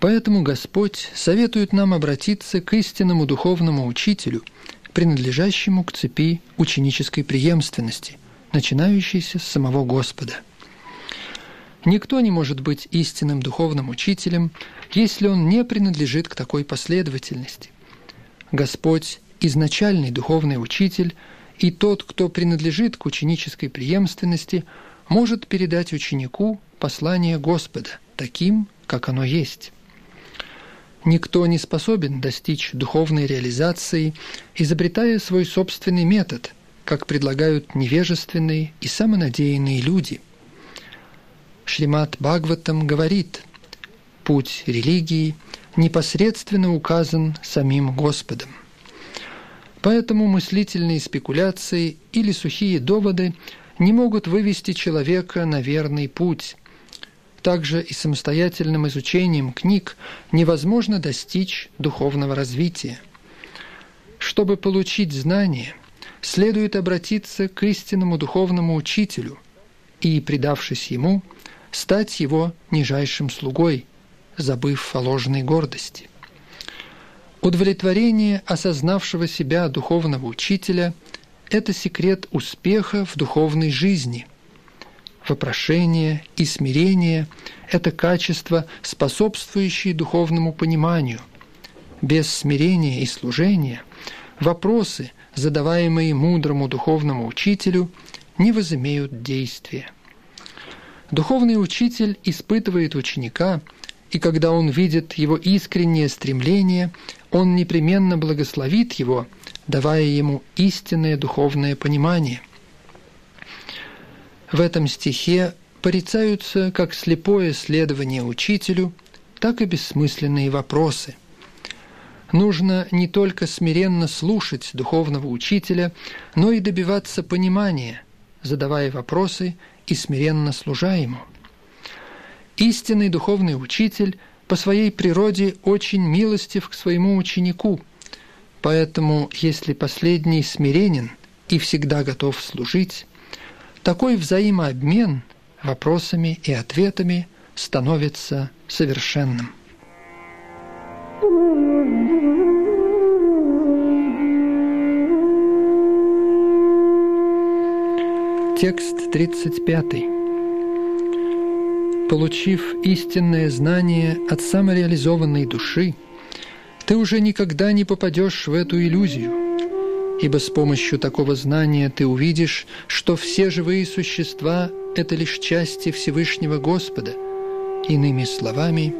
Поэтому Господь советует нам обратиться к истинному духовному учителю, принадлежащему к цепи ученической преемственности, начинающейся с самого Господа. Никто не может быть истинным духовным учителем, если он не принадлежит к такой последовательности. Господь – изначальный духовный учитель, и тот, кто принадлежит к ученической преемственности – может передать ученику послание Господа таким, как оно есть. Никто не способен достичь духовной реализации, изобретая свой собственный метод, как предлагают невежественные и самонадеянные люди. Шримат Бхагаватам говорит, путь религии непосредственно указан самим Господом. Поэтому мыслительные спекуляции или сухие доводы не могут вывести человека на верный путь. Также и самостоятельным изучением книг невозможно достичь духовного развития. Чтобы получить знания, следует обратиться к истинному духовному учителю и, предавшись ему, стать его нижайшим слугой, забыв о ложной гордости. Удовлетворение осознавшего себя духовного учителя – это секрет успеха в духовной жизни. Вопрошение и смирение – это качества, способствующие духовному пониманию. Без смирения и служения вопросы, задаваемые мудрому духовному учителю, не возымеют действия. Духовный учитель испытывает ученика, и когда он видит его искреннее стремление, он непременно благословит его, давая ему истинное духовное понимание. В этом стихе порицаются как слепое следование учителю, так и бессмысленные вопросы. Нужно не только смиренно слушать духовного учителя, но и добиваться понимания, задавая вопросы и смиренно служа ему. Истинный духовный учитель по своей природе очень милостив к своему ученику, поэтому если последний смиренен и всегда готов служить, такой взаимообмен вопросами и ответами становится совершенным. Текст 35. Получив истинное знание от самореализованной души, ты уже никогда не попадешь в эту иллюзию, ибо с помощью такого знания ты увидишь, что все живые существа – это лишь части Всевышнего Господа. Иными словами,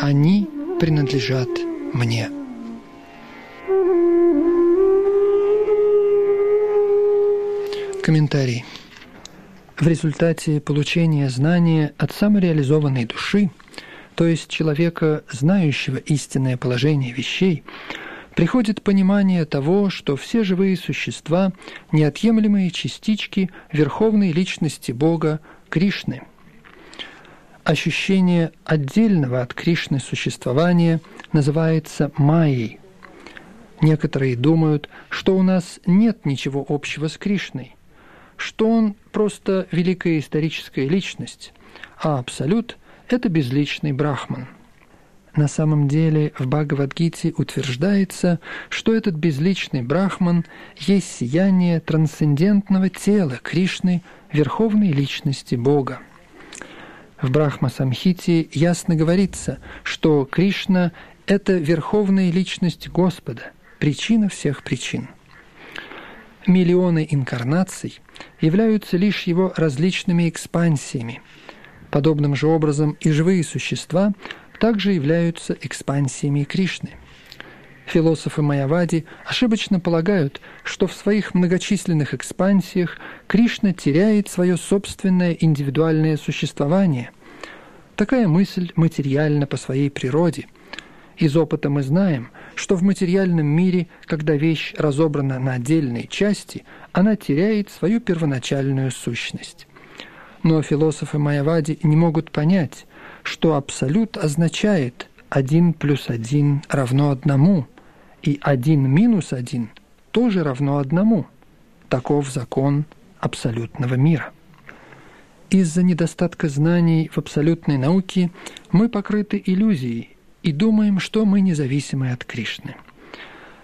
они принадлежат мне. Комментарий. В результате получения знания от самореализованной души, то есть человека, знающего истинное положение вещей, приходит понимание того, что все живые существа – неотъемлемые частички Верховной Личности Бога Кришны. Ощущение отдельного от Кришны существования называется майей. Некоторые думают, что у нас нет ничего общего с Кришной, что он просто великая историческая личность, а Абсолют – это безличный брахман. На самом деле в Бхагавадгите утверждается, что этот безличный брахман есть сияние трансцендентного тела Кришны, верховной личности Бога. В Брахма-самхите ясно говорится, что Кришна – это верховная личность Господа, причина всех причин – миллионы инкарнаций являются лишь его различными экспансиями. Подобным же образом и живые существа также являются экспансиями Кришны. Философы Майявади ошибочно полагают, что в своих многочисленных экспансиях Кришна теряет свое собственное индивидуальное существование. Такая мысль материальна по своей природе – из опыта мы знаем, что в материальном мире, когда вещь разобрана на отдельные части, она теряет свою первоначальную сущность. Но философы Майявади не могут понять, что абсолют означает один плюс один равно одному, и один минус один тоже равно одному. Таков закон абсолютного мира. Из-за недостатка знаний в абсолютной науке мы покрыты иллюзией и думаем, что мы независимы от Кришны.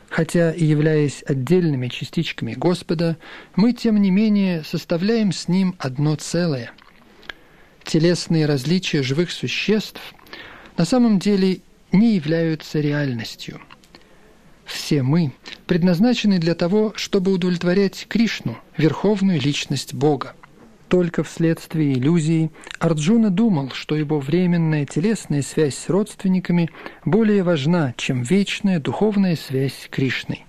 Хотя и являясь отдельными частичками Господа, мы, тем не менее, составляем с Ним одно целое. Телесные различия живых существ на самом деле не являются реальностью. Все мы предназначены для того, чтобы удовлетворять Кришну, верховную личность Бога. Только вследствие иллюзии Арджуна думал, что его временная телесная связь с родственниками более важна, чем вечная духовная связь с Кришной.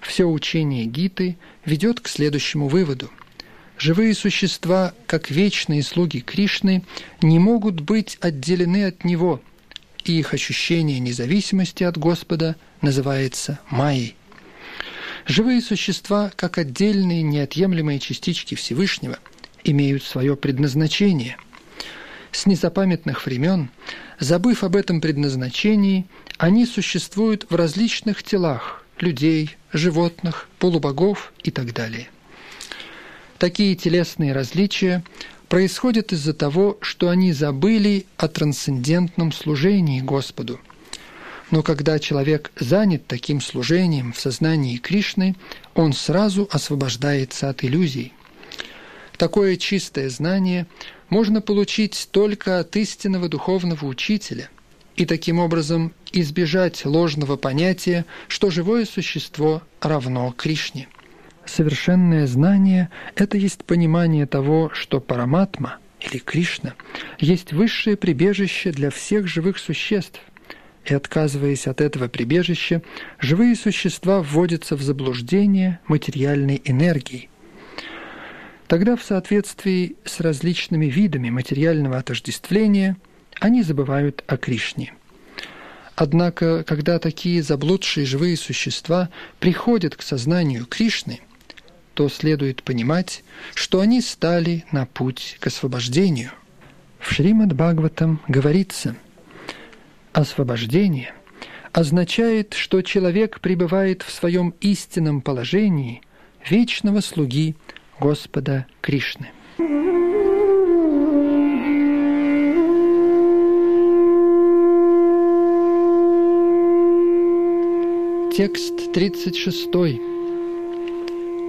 Все учение Гиты ведет к следующему выводу. Живые существа, как вечные слуги Кришны, не могут быть отделены от Него, и их ощущение независимости от Господа называется майей. Живые существа, как отдельные неотъемлемые частички Всевышнего, имеют свое предназначение. С незапамятных времен, забыв об этом предназначении, они существуют в различных телах – людей, животных, полубогов и так далее. Такие телесные различия происходят из-за того, что они забыли о трансцендентном служении Господу – но когда человек занят таким служением в сознании Кришны, он сразу освобождается от иллюзий. Такое чистое знание можно получить только от истинного духовного учителя и таким образом избежать ложного понятия, что живое существо равно Кришне. Совершенное знание – это есть понимание того, что Параматма или Кришна есть высшее прибежище для всех живых существ, и отказываясь от этого прибежища, живые существа вводятся в заблуждение материальной энергией. Тогда в соответствии с различными видами материального отождествления они забывают о Кришне. Однако, когда такие заблудшие живые существа приходят к сознанию Кришны, то следует понимать, что они стали на путь к освобождению. В Шримад Бхагаватам говорится – Освобождение означает, что человек пребывает в своем истинном положении вечного слуги Господа Кришны. Текст 36.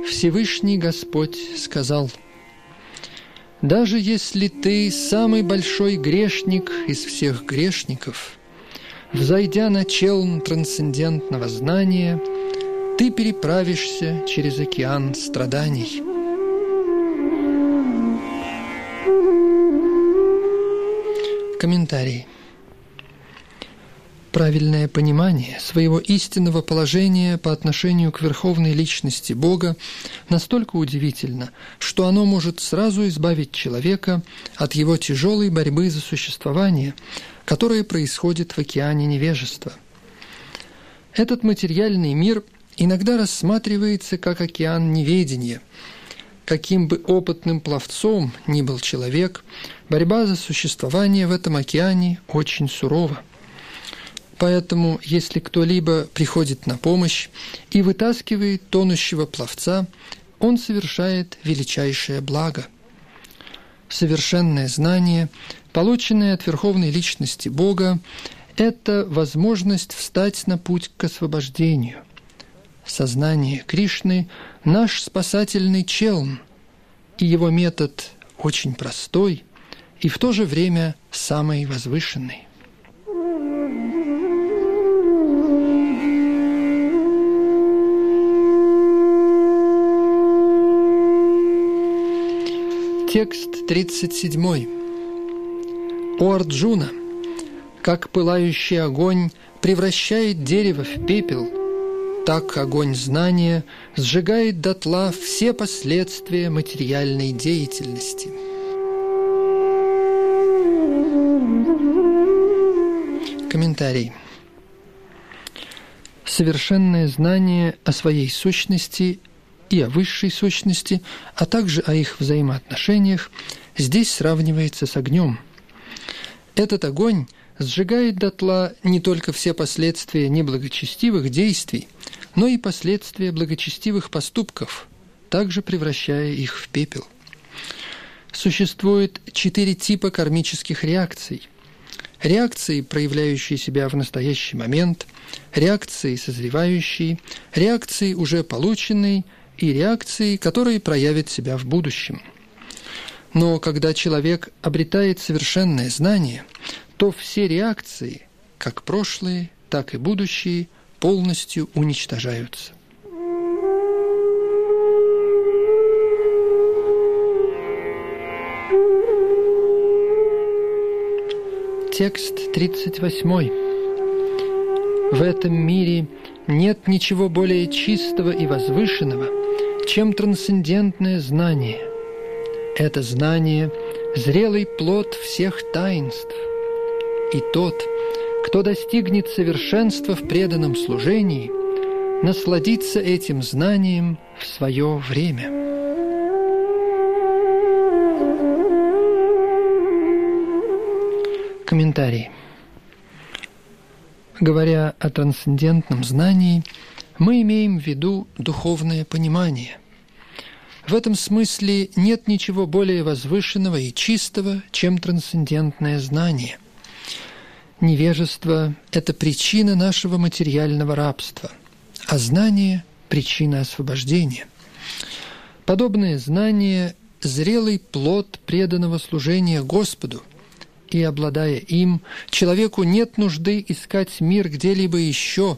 Всевышний Господь сказал, «Даже если ты самый большой грешник из всех грешников – Взойдя на челн трансцендентного знания, ты переправишься через океан страданий. Комментарий. Правильное понимание своего истинного положения по отношению к верховной личности Бога настолько удивительно, что оно может сразу избавить человека от его тяжелой борьбы за существование – которое происходит в океане невежества. Этот материальный мир иногда рассматривается как океан неведения. Каким бы опытным пловцом ни был человек, борьба за существование в этом океане очень сурова. Поэтому, если кто-либо приходит на помощь и вытаскивает тонущего пловца, он совершает величайшее благо. Совершенное знание полученное от верховной личности Бога, это возможность встать на путь к освобождению. Сознание Кришны – наш спасательный челн, и его метод очень простой и в то же время самый возвышенный. Текст 37. У Арджуна, как пылающий огонь превращает дерево в пепел, так огонь знания сжигает дотла все последствия материальной деятельности. Комментарий. Совершенное знание о своей сущности и о высшей сущности, а также о их взаимоотношениях, здесь сравнивается с огнем – этот огонь сжигает дотла не только все последствия неблагочестивых действий, но и последствия благочестивых поступков, также превращая их в пепел. Существует четыре типа кармических реакций. Реакции, проявляющие себя в настоящий момент, реакции, созревающие, реакции, уже полученные, и реакции, которые проявят себя в будущем – но когда человек обретает совершенное знание, то все реакции, как прошлые, так и будущие, полностью уничтожаются. Текст 38. В этом мире нет ничего более чистого и возвышенного, чем трансцендентное знание – это знание – зрелый плод всех таинств. И тот, кто достигнет совершенства в преданном служении, насладится этим знанием в свое время. Комментарий. Говоря о трансцендентном знании, мы имеем в виду духовное понимание, в этом смысле нет ничего более возвышенного и чистого, чем трансцендентное знание. Невежество – это причина нашего материального рабства, а знание – причина освобождения. Подобное знание зрелый плод преданного служения Господу, и, обладая им, человеку нет нужды искать мир где-либо еще,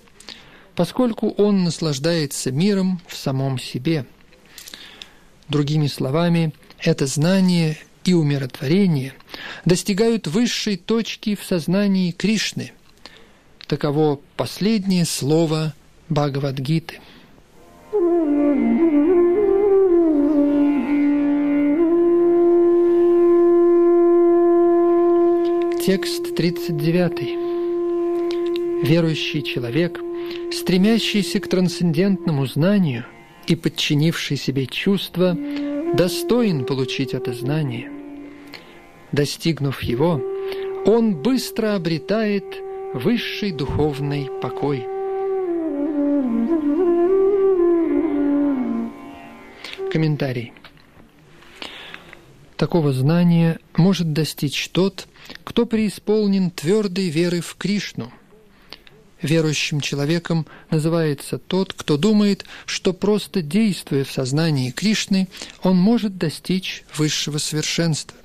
поскольку он наслаждается миром в самом себе. Другими словами, это знание и умиротворение достигают высшей точки в сознании Кришны. Таково последнее слово Бхагавадгиты. Текст 39. Верующий человек, стремящийся к трансцендентному знанию и подчинивший себе чувства, достоин получить это знание. Достигнув его, он быстро обретает высший духовный покой. Комментарий. Такого знания может достичь тот, кто преисполнен твердой веры в Кришну. Верующим человеком называется тот, кто думает, что просто действуя в сознании Кришны, он может достичь высшего совершенства.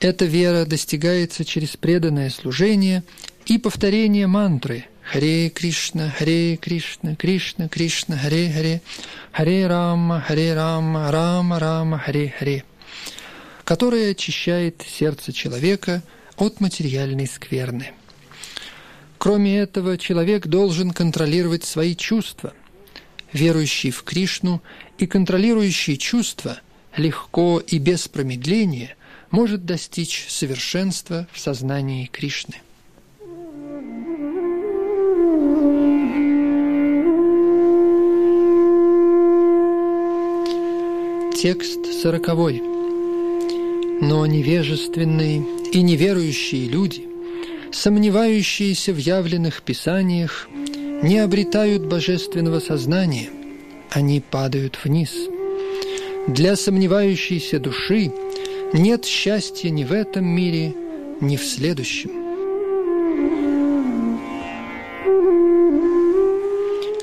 Эта вера достигается через преданное служение и повторение мантры Харе Кришна, Харе Кришна, Кришна, Кришна, Харе Харе, Харе Рама, Харе Рама, Рама Рама, Харе Харе которое очищает сердце человека от материальной скверны. Кроме этого, человек должен контролировать свои чувства. Верующий в Кришну и контролирующий чувства легко и без промедления может достичь совершенства в сознании Кришны. Текст сороковой. Но невежественные и неверующие люди, сомневающиеся в явленных писаниях, не обретают божественного сознания, они падают вниз. Для сомневающейся души нет счастья ни в этом мире, ни в следующем.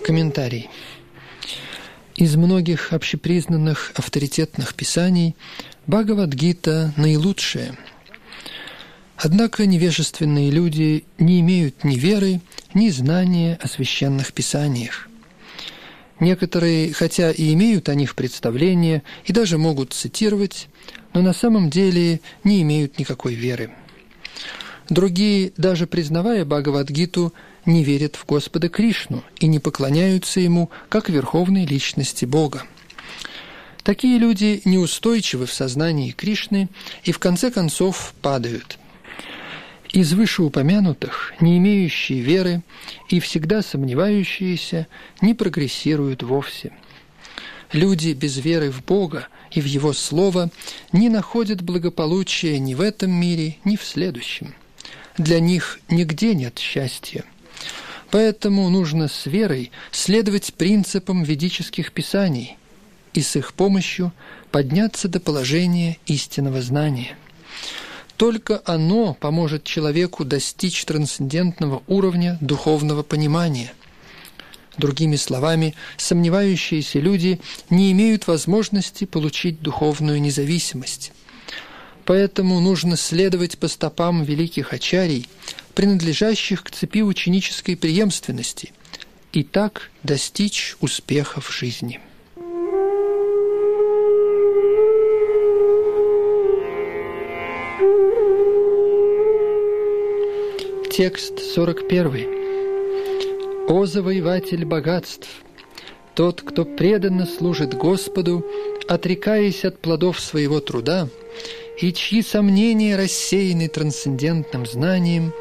Комментарий. Из многих общепризнанных авторитетных писаний Бхагавадгита наилучшая. Однако невежественные люди не имеют ни веры, ни знания о священных писаниях. Некоторые, хотя и имеют о них представление и даже могут цитировать, но на самом деле не имеют никакой веры. Другие, даже признавая Бхагавадгиту, не верят в Господа Кришну и не поклоняются Ему как верховной личности Бога. Такие люди неустойчивы в сознании Кришны и в конце концов падают. Из вышеупомянутых, не имеющие веры и всегда сомневающиеся, не прогрессируют вовсе. Люди без веры в Бога и в Его Слово не находят благополучия ни в этом мире, ни в следующем. Для них нигде нет счастья. Поэтому нужно с верой следовать принципам ведических писаний – и с их помощью подняться до положения истинного знания. Только оно поможет человеку достичь трансцендентного уровня духовного понимания. Другими словами, сомневающиеся люди не имеют возможности получить духовную независимость. Поэтому нужно следовать по стопам великих ачарий, принадлежащих к цепи ученической преемственности, и так достичь успеха в жизни. Текст 41. «О завоеватель богатств! Тот, кто преданно служит Господу, отрекаясь от плодов своего труда, и чьи сомнения рассеяны трансцендентным знанием,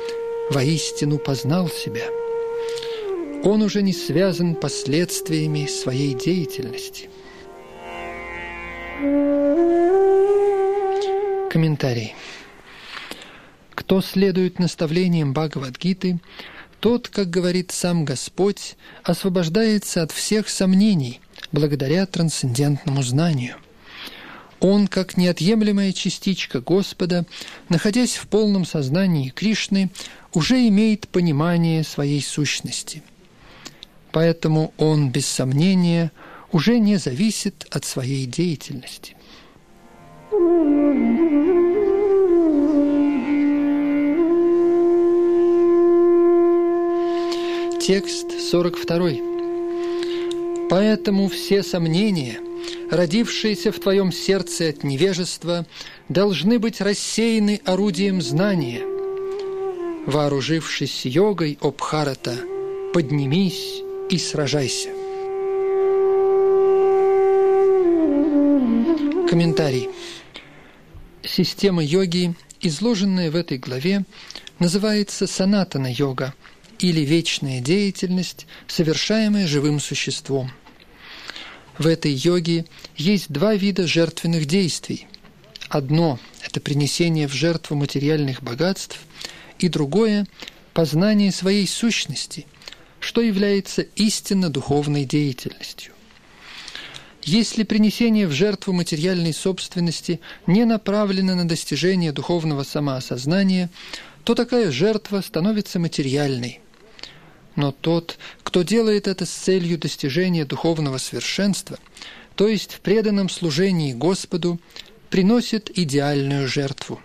воистину познал себя. Он уже не связан последствиями своей деятельности». Комментарий. Кто следует наставлениям Бхагавадгиты, тот, как говорит сам Господь, освобождается от всех сомнений благодаря трансцендентному знанию. Он, как неотъемлемая частичка Господа, находясь в полном сознании Кришны, уже имеет понимание своей сущности. Поэтому он, без сомнения, уже не зависит от своей деятельности. Текст 42. «Поэтому все сомнения, родившиеся в твоем сердце от невежества, должны быть рассеяны орудием знания. Вооружившись йогой, Обхарата, поднимись и сражайся». Комментарий. Система йоги, изложенная в этой главе, называется санатана-йога – или вечная деятельность, совершаемая живым существом. В этой йоге есть два вида жертвенных действий. Одно – это принесение в жертву материальных богатств, и другое – познание своей сущности, что является истинно духовной деятельностью. Если принесение в жертву материальной собственности не направлено на достижение духовного самоосознания, то такая жертва становится материальной – но тот, кто делает это с целью достижения духовного совершенства, то есть в преданном служении Господу, приносит идеальную жертву.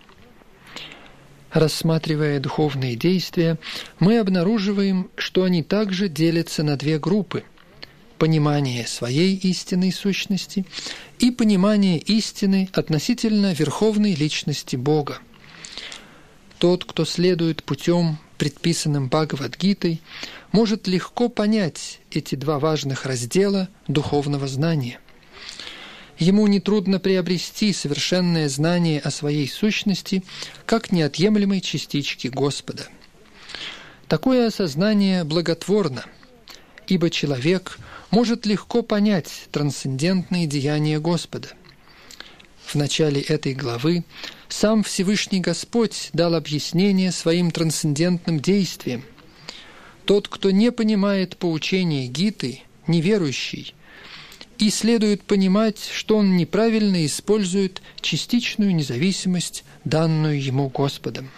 Рассматривая духовные действия, мы обнаруживаем, что они также делятся на две группы – понимание своей истинной сущности и понимание истины относительно верховной личности Бога. Тот, кто следует путем предписанным Бхагавадгитой, может легко понять эти два важных раздела духовного знания. Ему нетрудно приобрести совершенное знание о своей сущности как неотъемлемой частички Господа. Такое осознание благотворно, ибо человек может легко понять трансцендентные деяния Господа. В начале этой главы сам Всевышний Господь дал объяснение своим трансцендентным действиям. Тот, кто не понимает поучения Гиты, неверующий, и следует понимать, что он неправильно использует частичную независимость, данную ему Господом.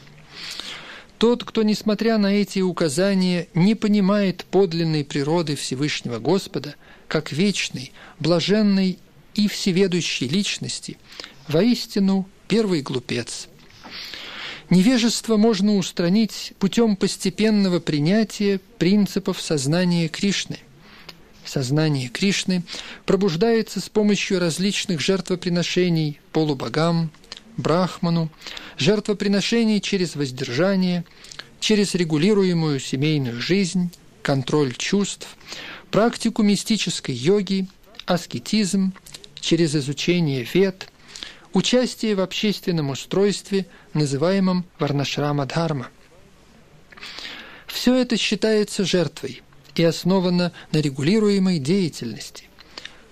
Тот, кто, несмотря на эти указания, не понимает подлинной природы Всевышнего Господа, как вечной, блаженной и всеведущей личности, воистину первый глупец. Невежество можно устранить путем постепенного принятия принципов сознания Кришны. Сознание Кришны пробуждается с помощью различных жертвоприношений полубогам, брахману, жертвоприношений через воздержание, через регулируемую семейную жизнь, контроль чувств, практику мистической йоги, аскетизм, через изучение вет – участие в общественном устройстве, называемом Варнашрама-дхарма. Все это считается жертвой и основано на регулируемой деятельности.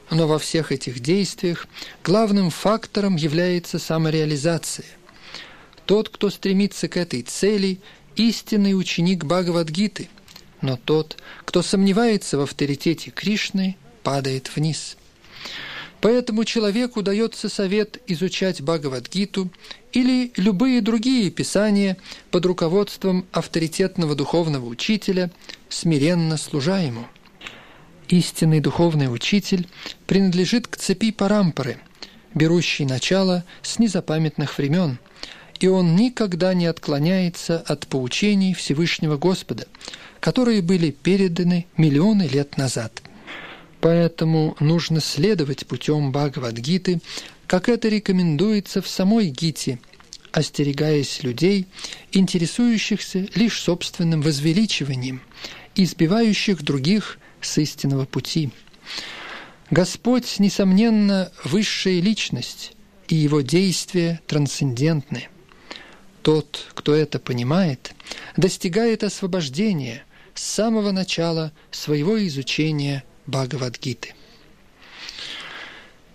Но во всех этих действиях главным фактором является самореализация. Тот, кто стремится к этой цели, истинный ученик Бхагавадгиты, но тот, кто сомневается в авторитете Кришны, падает вниз – Поэтому человеку дается совет изучать Бхагавадгиту или любые другие писания под руководством авторитетного духовного учителя, смиренно служа ему. Истинный духовный учитель принадлежит к цепи Парампары, берущей начало с незапамятных времен, и он никогда не отклоняется от поучений Всевышнего Господа, которые были переданы миллионы лет назад – Поэтому нужно следовать путем Бхагавадгиты, как это рекомендуется в самой Гите, остерегаясь людей, интересующихся лишь собственным возвеличиванием, избивающих других с истинного пути. Господь, несомненно, высшая личность, и его действия трансцендентны. Тот, кто это понимает, достигает освобождения с самого начала своего изучения – Бхагавадгиты.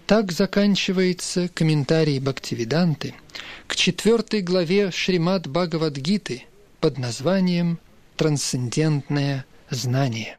Так заканчивается комментарий Бхактивиданты к четвертой главе Шримад Бхагавадгиты под названием «Трансцендентное знание».